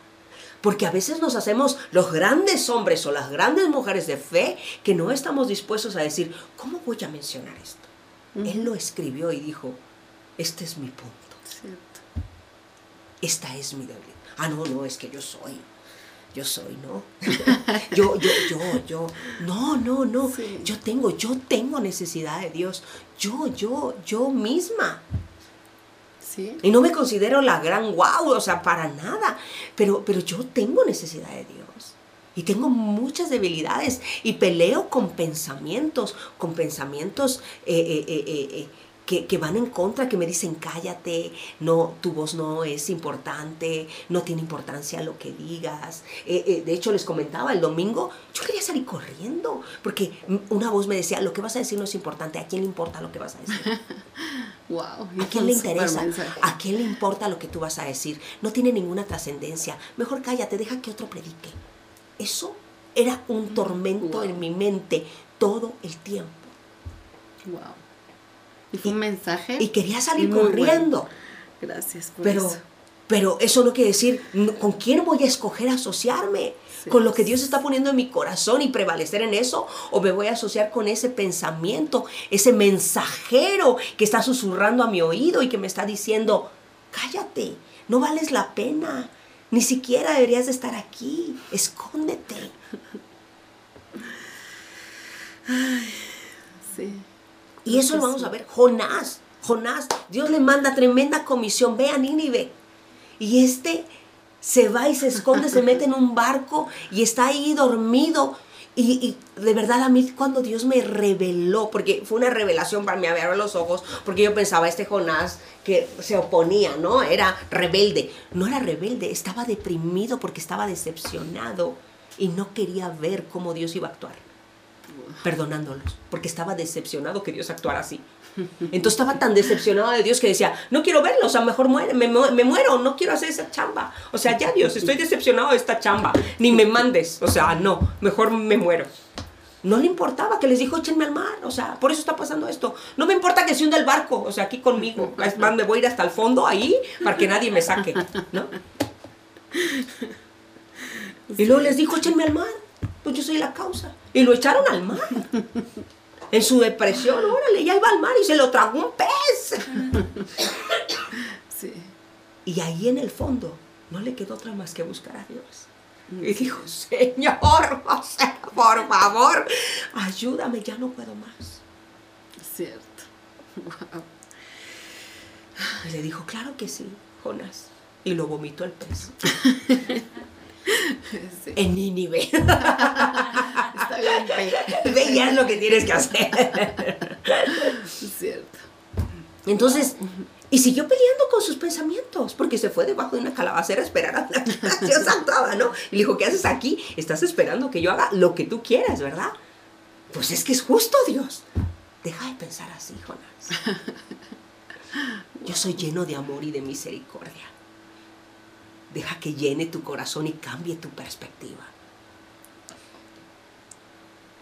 Porque a veces nos hacemos los grandes hombres o las grandes mujeres de fe que no estamos dispuestos a decir, ¿cómo voy a mencionar esto? Él lo escribió y dijo, este es mi punto, Cierto. esta es mi debilidad. Ah, no, no, es que yo soy, yo soy, ¿no? yo, yo, yo, yo, no, no, no, Sí. yo tengo, yo tengo necesidad de Dios, yo, yo, yo misma. Sí. Y no me considero la gran wow, o sea, para nada. Pero, pero yo tengo necesidad de Dios. Y tengo muchas debilidades. Y peleo con pensamientos, con pensamientos eh, eh, eh, eh, eh, que, que van en contra, que me dicen, cállate, no, tu voz no es importante, no tiene importancia lo que digas. Eh, eh, de hecho, les comentaba el domingo, yo quería salir corriendo, porque una voz me decía, lo que vas a decir no es importante, ¿a quién le importa lo que vas a decir? Wow. ¿A quién le interesa? ¿A quién le importa lo que tú vas a decir? No tiene ninguna trascendencia. Mejor cállate, deja que otro predique. Eso era un tormento Wow. en mi mente todo el tiempo. Wow. Y fue un mensaje. Y quería salir muy corriendo. bueno. Gracias por Pero, eso. pero eso no quiere decir con quién voy a escoger asociarme. Sí. Con lo que Dios está poniendo en mi corazón y prevalecer en eso. O me voy a asociar con ese pensamiento, ese mensajero que está susurrando a mi oído y que me está diciendo, cállate, no vales la pena. Ni siquiera deberías de estar aquí. Escóndete. Sí. Y eso lo vamos a ver. Jonás, Jonás, Dios le manda tremenda comisión, ve a Nínive. Y este se va y se esconde, se mete en un barco y está ahí dormido. Y, y de verdad a mí cuando Dios me reveló, porque fue una revelación para mí abrir los ojos, porque yo pensaba, este Jonás que se oponía, ¿no? Era rebelde. No era rebelde, estaba deprimido porque estaba decepcionado y no quería ver cómo Dios iba a actuar perdonándolos, porque estaba decepcionado que Dios actuara así. Entonces estaba tan decepcionado de Dios que decía, no quiero verlo, o sea, mejor muere, me, mu- me muero, no quiero hacer esa chamba. O sea, ya Dios, estoy decepcionado de esta chamba, ni me mandes, o sea, no, mejor me muero. No le importaba que les dijo, échenme al mar, o sea, por eso está pasando esto. No me importa que se hunda el barco, o sea, aquí conmigo. Me voy a ir hasta el fondo ahí para que nadie me saque, ¿no? Y luego les dijo, échenme al mar, pues yo soy la causa. Y lo echaron al mar. En su depresión, órale, ya iba al mar y se lo tragó un pez. Sí. Y ahí en el fondo no le quedó otra más que buscar a Dios. Y dijo, Señor, o sea, por favor, ayúdame, ya no puedo más. Cierto. Wow. Y le dijo, claro que sí, Jonás. Y lo vomitó el pez. Sí. En Nínive. Está bien, ve. Ya es lo que tienes que hacer. Cierto. Entonces, y siguió peleando con sus pensamientos, porque se fue debajo de una calabacera a esperar a que Dios actuaba, ¿no? Y le dijo, ¿qué haces aquí? Estás esperando que yo haga lo que tú quieras, ¿verdad? Pues es que es justo, Dios. Deja de pensar así, Jonás. Yo soy lleno de amor y de misericordia. Deja que llene tu corazón y cambie tu perspectiva.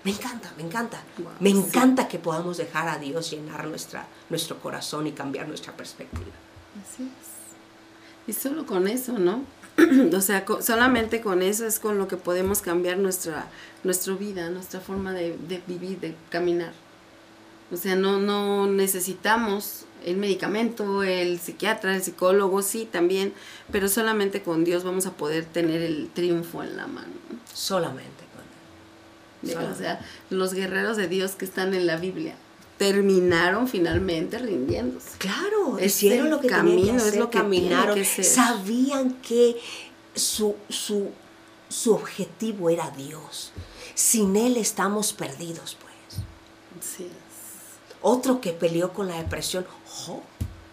Me encanta, me encanta. Wow, me sí. encanta que podamos dejar a Dios llenar nuestra, nuestro corazón y cambiar nuestra perspectiva. Así es. Y solo con eso, ¿no? o sea, solamente con eso es con lo que podemos cambiar nuestra, nuestra vida, nuestra forma de, de vivir, de caminar. O sea, no, no necesitamos el medicamento, el psiquiatra, el psicólogo, sí, también, pero solamente con Dios vamos a poder tener el triunfo en la mano. ¿no? Solamente con Él. O sea, los guerreros de Dios que están en la Biblia terminaron finalmente rindiéndose. Claro, Es hicieron lo que tenían que camino, es lo que caminaron, que sabían que su, su, su objetivo era Dios. Sin Él estamos perdidos, pues. Sí. Otro que peleó con la depresión,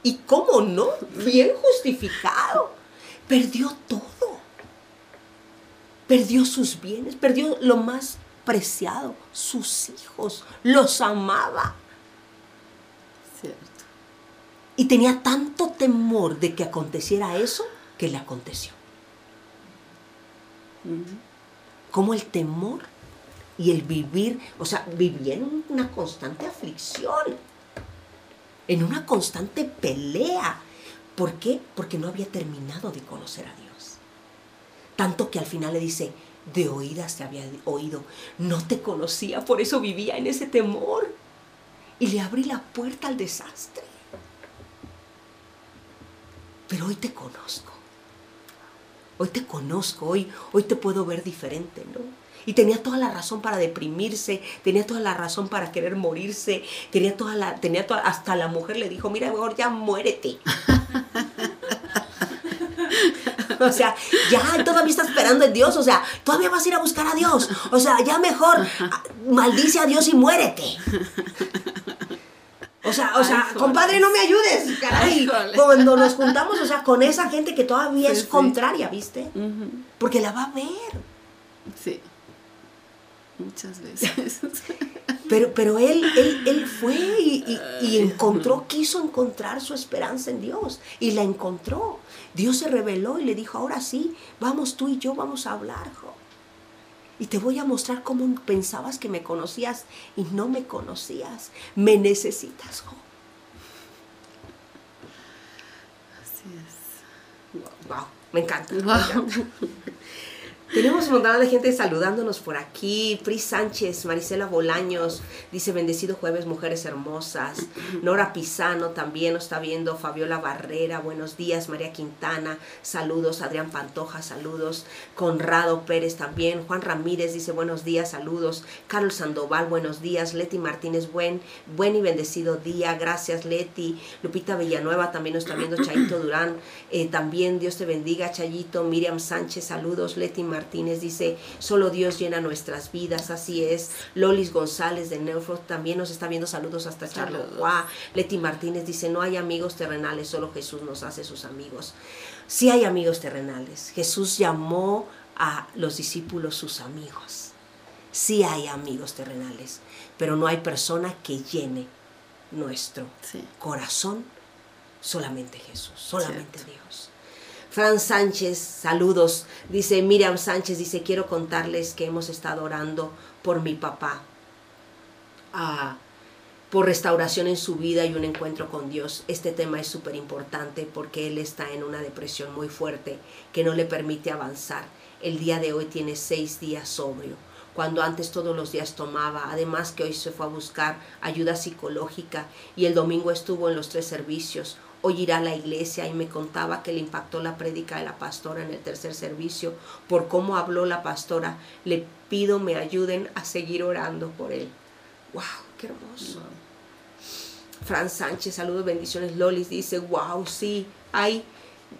¿Y cómo no? Bien justificado. Perdió todo. Perdió sus bienes, perdió lo más preciado, sus hijos. Los amaba. Cierto. Y tenía tanto temor de que aconteciera eso que le aconteció. Como el temor y el vivir, o sea, vivía en una constante aflicción, en una constante pelea. ¿Por qué? Porque no había terminado de conocer a Dios. Tanto que al final le dice, de oídas te había oído, no te conocía, por eso vivía en ese temor. Y le abrí la puerta al desastre. Pero hoy te conozco. Hoy te conozco, hoy, hoy te puedo ver diferente, ¿no? Y tenía toda la razón para deprimirse, tenía toda la razón para querer morirse, tenía toda la, tenía toda- hasta la mujer le dijo, mira, mejor ya muérete. O sea, ya todavía estás esperando en Dios, o sea, todavía vas a ir a buscar a Dios. O sea, ya mejor ah, maldice a Dios y muérete. O sea, o sea, Ay, compadre, no me ayudes, caray. Cuando nos juntamos, o sea, con esa gente que todavía Sí, es contraria, ¿viste? Porque la va a ver. Sí. Muchas veces. Pero, pero él, él, él fue y, y- y encontró, quiso encontrar su esperanza en Dios. Y la encontró. Dios se reveló y le dijo, ahora sí, vamos tú y yo, vamos a hablar, Jo. Y te voy a mostrar cómo pensabas que me conocías y no me conocías. Me necesitas, Jo. Así es. Wow, me encanta. me Wow. encanta. Tenemos un montón de gente saludándonos por aquí. Pris Sánchez, Marisela Bolaños, dice bendecido jueves, mujeres hermosas. Nora Pisano también nos está viendo. Fabiola Barrera, buenos días. María Quintana, saludos. Adrián Pantoja, saludos. Conrado Pérez también. Juan Ramírez dice buenos días, saludos. Carlos Sandoval, buenos días. Leti Martínez, buen, buen y bendecido día. Gracias, Leti. Lupita Villanueva también nos está viendo. Chayito Durán, eh, también Dios te bendiga. Chayito, Miriam Sánchez, saludos. Leti Martínez dice, solo Dios llena nuestras vidas, así es. Lolis González de Neufro también nos está viendo saludos hasta Charlotte. Leti Martínez dice, no hay amigos terrenales, solo Jesús nos hace sus amigos. Sí hay amigos terrenales. Jesús llamó a los discípulos sus amigos. Sí hay amigos terrenales, pero no hay persona que llene nuestro Sí. corazón, solamente Jesús, solamente Dios. Fran Sánchez, saludos. Dice Miriam Sánchez, dice, quiero contarles que hemos estado orando por mi papá, ah, por restauración en su vida y un encuentro con Dios. Este tema es súper importante porque él está en una depresión muy fuerte que no le permite avanzar. El día de hoy tiene seis días sobrio cuando antes todos los días tomaba. Además que hoy se fue a buscar ayuda psicológica y el domingo estuvo en los tres servicios. Hoy irá a la iglesia y me contaba que le impactó la prédica de la pastora en el tercer servicio por cómo habló la pastora. Le pido me ayuden a seguir orando por él. ¡Wow! ¡Qué hermoso! Fran Sánchez, saludos, bendiciones. Lolis dice, wow, sí, hay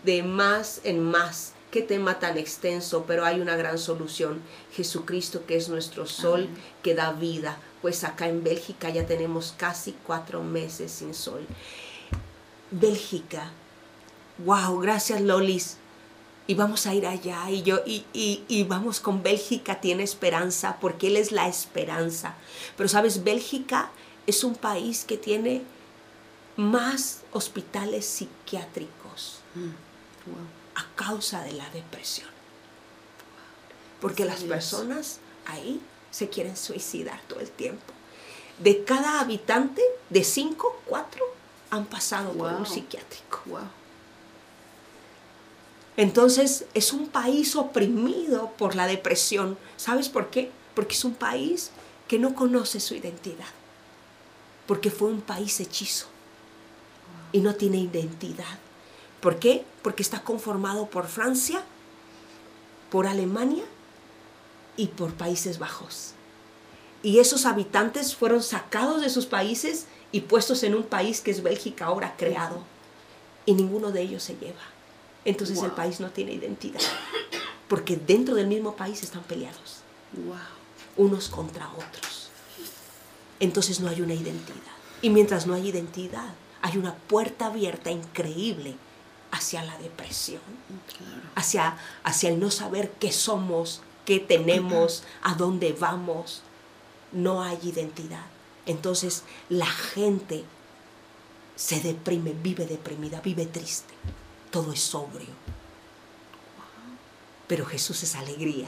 de más en más. Qué tema tan extenso, pero hay una gran solución. Jesucristo, que es nuestro sol, que da vida. Pues acá en Bélgica ya tenemos casi cuatro meses sin sol. Bélgica, wow, gracias Lolis. Y vamos a ir allá y yo y, y, y vamos con Bélgica, tiene esperanza, porque Él es la esperanza. Pero sabes, Bélgica es un país que tiene más hospitales psiquiátricos a causa de la depresión. Porque las personas ahí se quieren suicidar todo el tiempo. De cada habitante, de cinco, cuatro han pasado por un psiquiátrico. Wow. Entonces es un país oprimido por la depresión. ¿Sabes por qué? Porque es un país que no conoce su identidad. Porque fue un país hechizo y no tiene identidad. ¿Por qué? Porque está conformado por Francia, por Alemania y por Países Bajos. Y esos habitantes fueron sacados de sus países y puestos en un país que es Bélgica ahora creado. Y ninguno de ellos se lleva. Entonces el país no tiene identidad. Porque dentro del mismo país están peleados, Wow. unos contra otros. Entonces no hay una identidad. Y mientras no hay identidad, hay una puerta abierta increíble hacia la depresión, hacia, hacia el no saber qué somos, qué tenemos, a dónde vamos. No hay identidad. Entonces la gente se deprime, vive deprimida, vive triste. Todo es sobrio. Pero Jesús es alegría.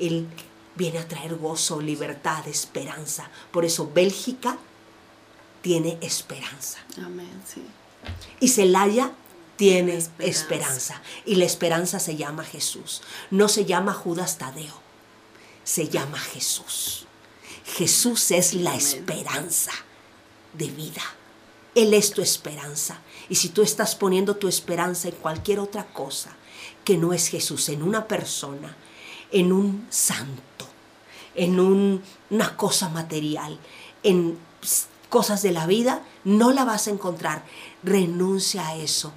Él viene a traer gozo, libertad, esperanza. Por eso Bélgica tiene esperanza. Amén, sí. Y Celaya tiene Esperanza. esperanza. Y la esperanza se llama Jesús. No se llama Judas Tadeo. Se llama Jesús. Jesús es la esperanza de vida. Él es tu esperanza. Y si tú estás poniendo tu esperanza en cualquier otra cosa que no es Jesús, en una persona, en un santo, en un- una cosa material, en cosas de la vida, no la vas a encontrar. Renuncia a eso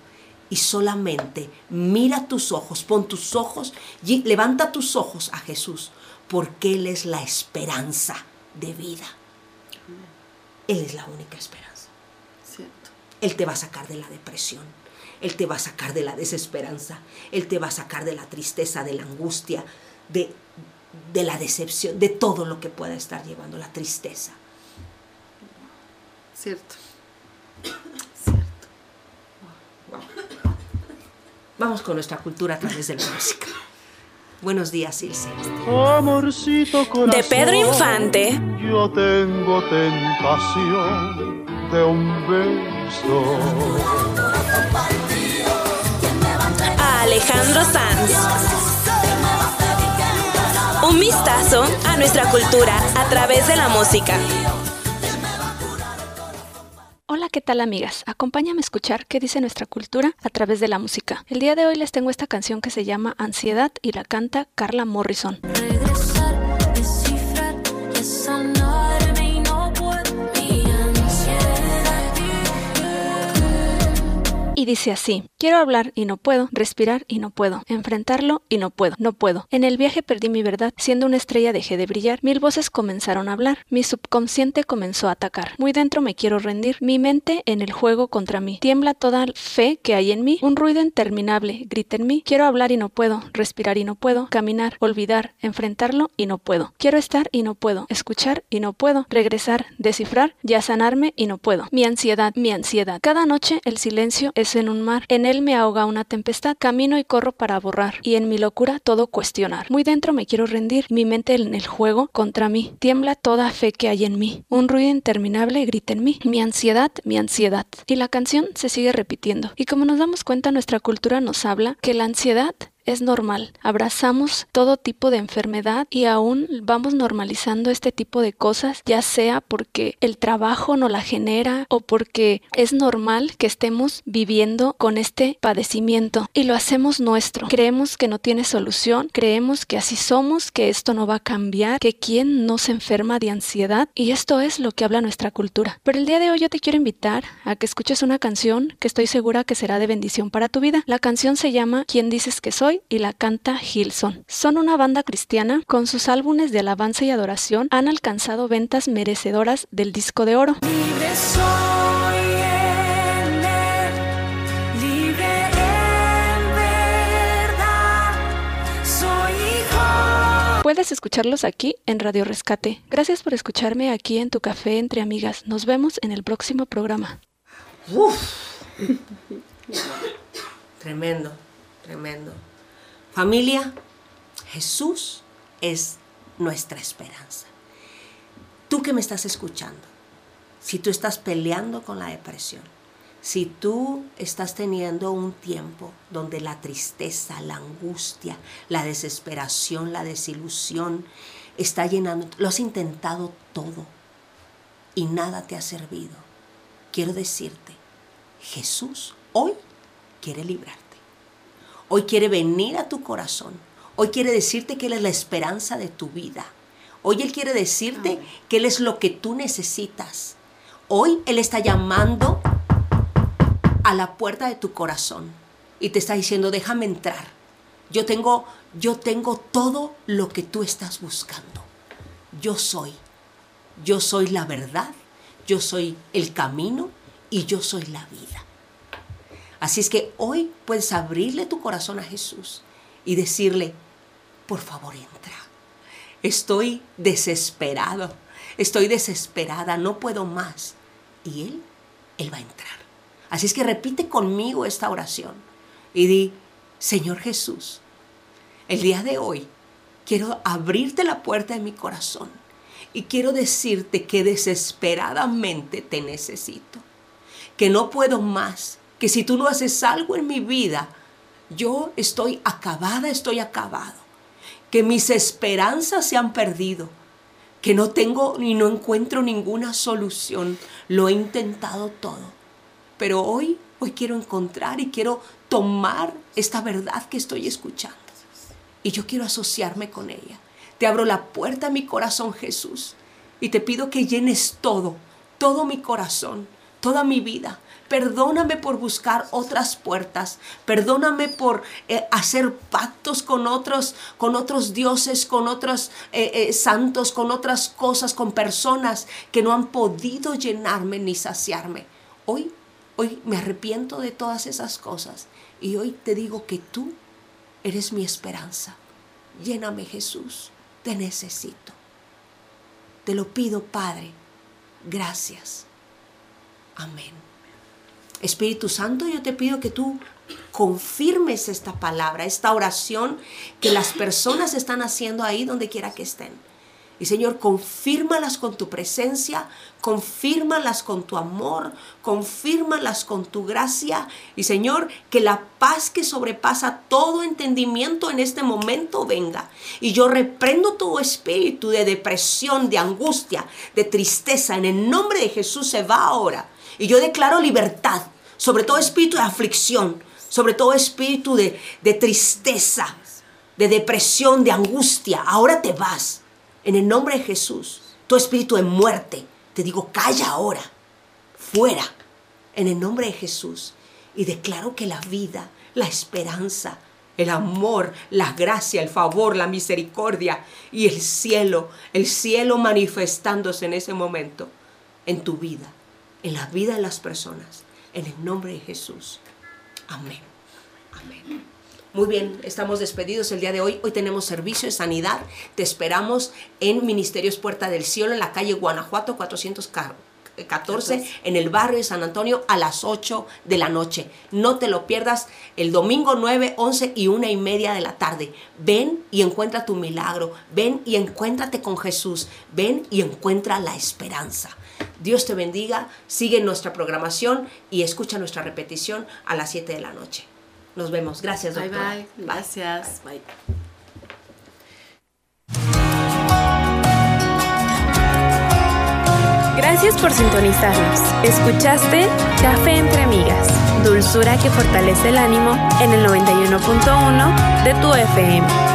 y solamente mira tus ojos, pon tus ojos, y levanta tus ojos a Jesús, porque Él es la esperanza de vida. Él es la única esperanza. Cierto. Él te va a sacar de la depresión. Él te va a sacar de la desesperanza. Él te va a sacar de la tristeza, de la angustia, de, de la decepción, de todo lo que pueda estar llevando la tristeza. Cierto. Cierto. Vamos con nuestra cultura a través de la música. Buenos días, Ilse. Amorcito corazón, De Pedro Infante. Yo tengo tentación de un beso. A Alejandro Sanz. Un vistazo a nuestra cultura a través de la música. Hola, ¿qué tal amigas? Acompáñame a escuchar qué dice nuestra cultura a través de la música. El día de hoy les tengo esta canción que se llama Ansiedad y la canta Carla Morrison. Dice así, quiero hablar y no puedo, respirar y no puedo, enfrentarlo y no puedo, no puedo. En el viaje perdí mi verdad, siendo una estrella dejé de brillar, mil voces comenzaron a hablar, mi subconsciente comenzó a atacar, muy dentro me quiero rendir, mi mente en el juego contra mí, tiembla toda fe que hay en mí, un ruido interminable grita en mí, quiero hablar y no puedo, respirar y no puedo, caminar, olvidar, enfrentarlo y no puedo, quiero estar y no puedo, escuchar y no puedo, regresar, descifrar, ya sanarme y no puedo. Mi ansiedad, mi ansiedad. Cada noche el silencio es en un mar, en él me ahoga una tempestad, camino y corro para borrar, y en mi locura todo cuestionar. Muy dentro me quiero rendir, mi mente en el juego contra mí, tiembla toda fe que hay en mí, un ruido interminable grita en mí, mi ansiedad, mi ansiedad. Y la canción se sigue repitiendo. Y como nos damos cuenta, nuestra cultura nos habla que la ansiedad es normal. Abrazamos todo tipo de enfermedad y aún vamos normalizando este tipo de cosas, ya sea porque el trabajo no la genera o porque es normal que estemos viviendo con este padecimiento y lo hacemos nuestro. Creemos que no tiene solución, creemos que así somos, que esto no va a cambiar, que quién no se enferma de ansiedad y esto es lo que habla nuestra cultura. Pero el día de hoy yo te quiero invitar a que escuches una canción que estoy segura que será de bendición para tu vida. La canción se llama ¿Quién dices que soy? Y la canta Hilson. Son una banda cristiana, con sus álbumes de alabanza y adoración han alcanzado ventas merecedoras del disco de oro. Libre soy en él, libre en verdad. Soy hijo. Puedes escucharlos aquí en Radio Rescate. Gracias por escucharme aquí en tu café entre amigas. Nos vemos en el próximo programa. Tremendo, tremendo. Familia, Jesús es nuestra esperanza. Tú que me estás escuchando, si tú estás peleando con la depresión, si tú estás teniendo un tiempo donde la tristeza, la angustia, la desesperación, la desilusión está llenando, lo has intentado todo y nada te ha servido, quiero decirte, Jesús hoy quiere librarte. Hoy quiere venir a tu corazón. Hoy quiere decirte que Él es la esperanza de tu vida. Hoy Él quiere decirte que Él es lo que tú necesitas. Hoy Él está llamando a la puerta de tu corazón y te está diciendo, déjame entrar. Yo tengo, yo tengo todo lo que tú estás buscando. Yo soy. Yo soy la verdad. Yo soy el camino y yo soy la vida. Así es que hoy puedes abrirle tu corazón a Jesús y decirle, por favor entra. Estoy desesperado, estoy desesperada, no puedo más. Y Él, Él va a entrar. Así es que repite conmigo esta oración y di, Señor Jesús, el día de hoy quiero abrirte la puerta de mi corazón y quiero decirte que desesperadamente te necesito, que no puedo más, que si tú no haces algo en mi vida, yo estoy acabada, estoy acabado, que mis esperanzas se han perdido, que no tengo ni no encuentro ninguna solución, lo he intentado todo, pero hoy, hoy quiero encontrar y quiero tomar esta verdad que estoy escuchando y yo quiero asociarme con ella. Te abro la puerta a mi corazón, Jesús, y te pido que llenes todo, todo mi corazón, toda mi vida. Perdóname por buscar otras puertas. Perdóname por eh, hacer pactos con otros, con otros dioses, con otros eh, eh, santos, con otras cosas, con personas que no han podido llenarme ni saciarme. Hoy, hoy me arrepiento de todas esas cosas y hoy te digo que tú eres mi esperanza. Lléname Jesús, te necesito. Te lo pido, Padre. Gracias. Amén. Espíritu Santo, yo te pido que tú confirmes esta palabra, esta oración que las personas están haciendo ahí donde quiera que estén. Y Señor, confírmalas con tu presencia, confírmalas con tu amor, confírmalas con tu gracia. Y Señor, que la paz que sobrepasa todo entendimiento en este momento venga. Y yo reprendo todo espíritu de depresión, de angustia, de tristeza. En el nombre de Jesús se va ahora. Y yo declaro libertad sobre todo espíritu de aflicción, sobre todo espíritu de, de tristeza, de depresión, de angustia. Ahora te vas. En el nombre de Jesús, tu espíritu de muerte, te digo, calla ahora, fuera, en el nombre de Jesús. Y declaro que la vida, la esperanza, el amor, la gracia, el favor, la misericordia y el cielo, el cielo manifestándose en ese momento en tu vida, en la vida de las personas, en el nombre de Jesús. Amén. Amén. Muy bien, estamos despedidos el día de hoy. Hoy tenemos servicio de sanidad. Te esperamos en Ministerios Puerta del Cielo, en la calle Guanajuato 414, en el barrio de San Antonio, a las 8 de la noche. No te lo pierdas el domingo 9, 11 y una y media de la tarde. Ven y encuentra tu milagro. Ven y encuéntrate con Jesús. Ven y encuentra la esperanza. Dios te bendiga. Sigue nuestra programación y escucha nuestra repetición a las 7 de la noche. Nos vemos. Gracias, Bye doctora. bye. Gracias. Bye. Gracias por sintonizarnos. Escuchaste Café entre Amigas, dulzura que fortalece el ánimo en el 91.1 de tu FM.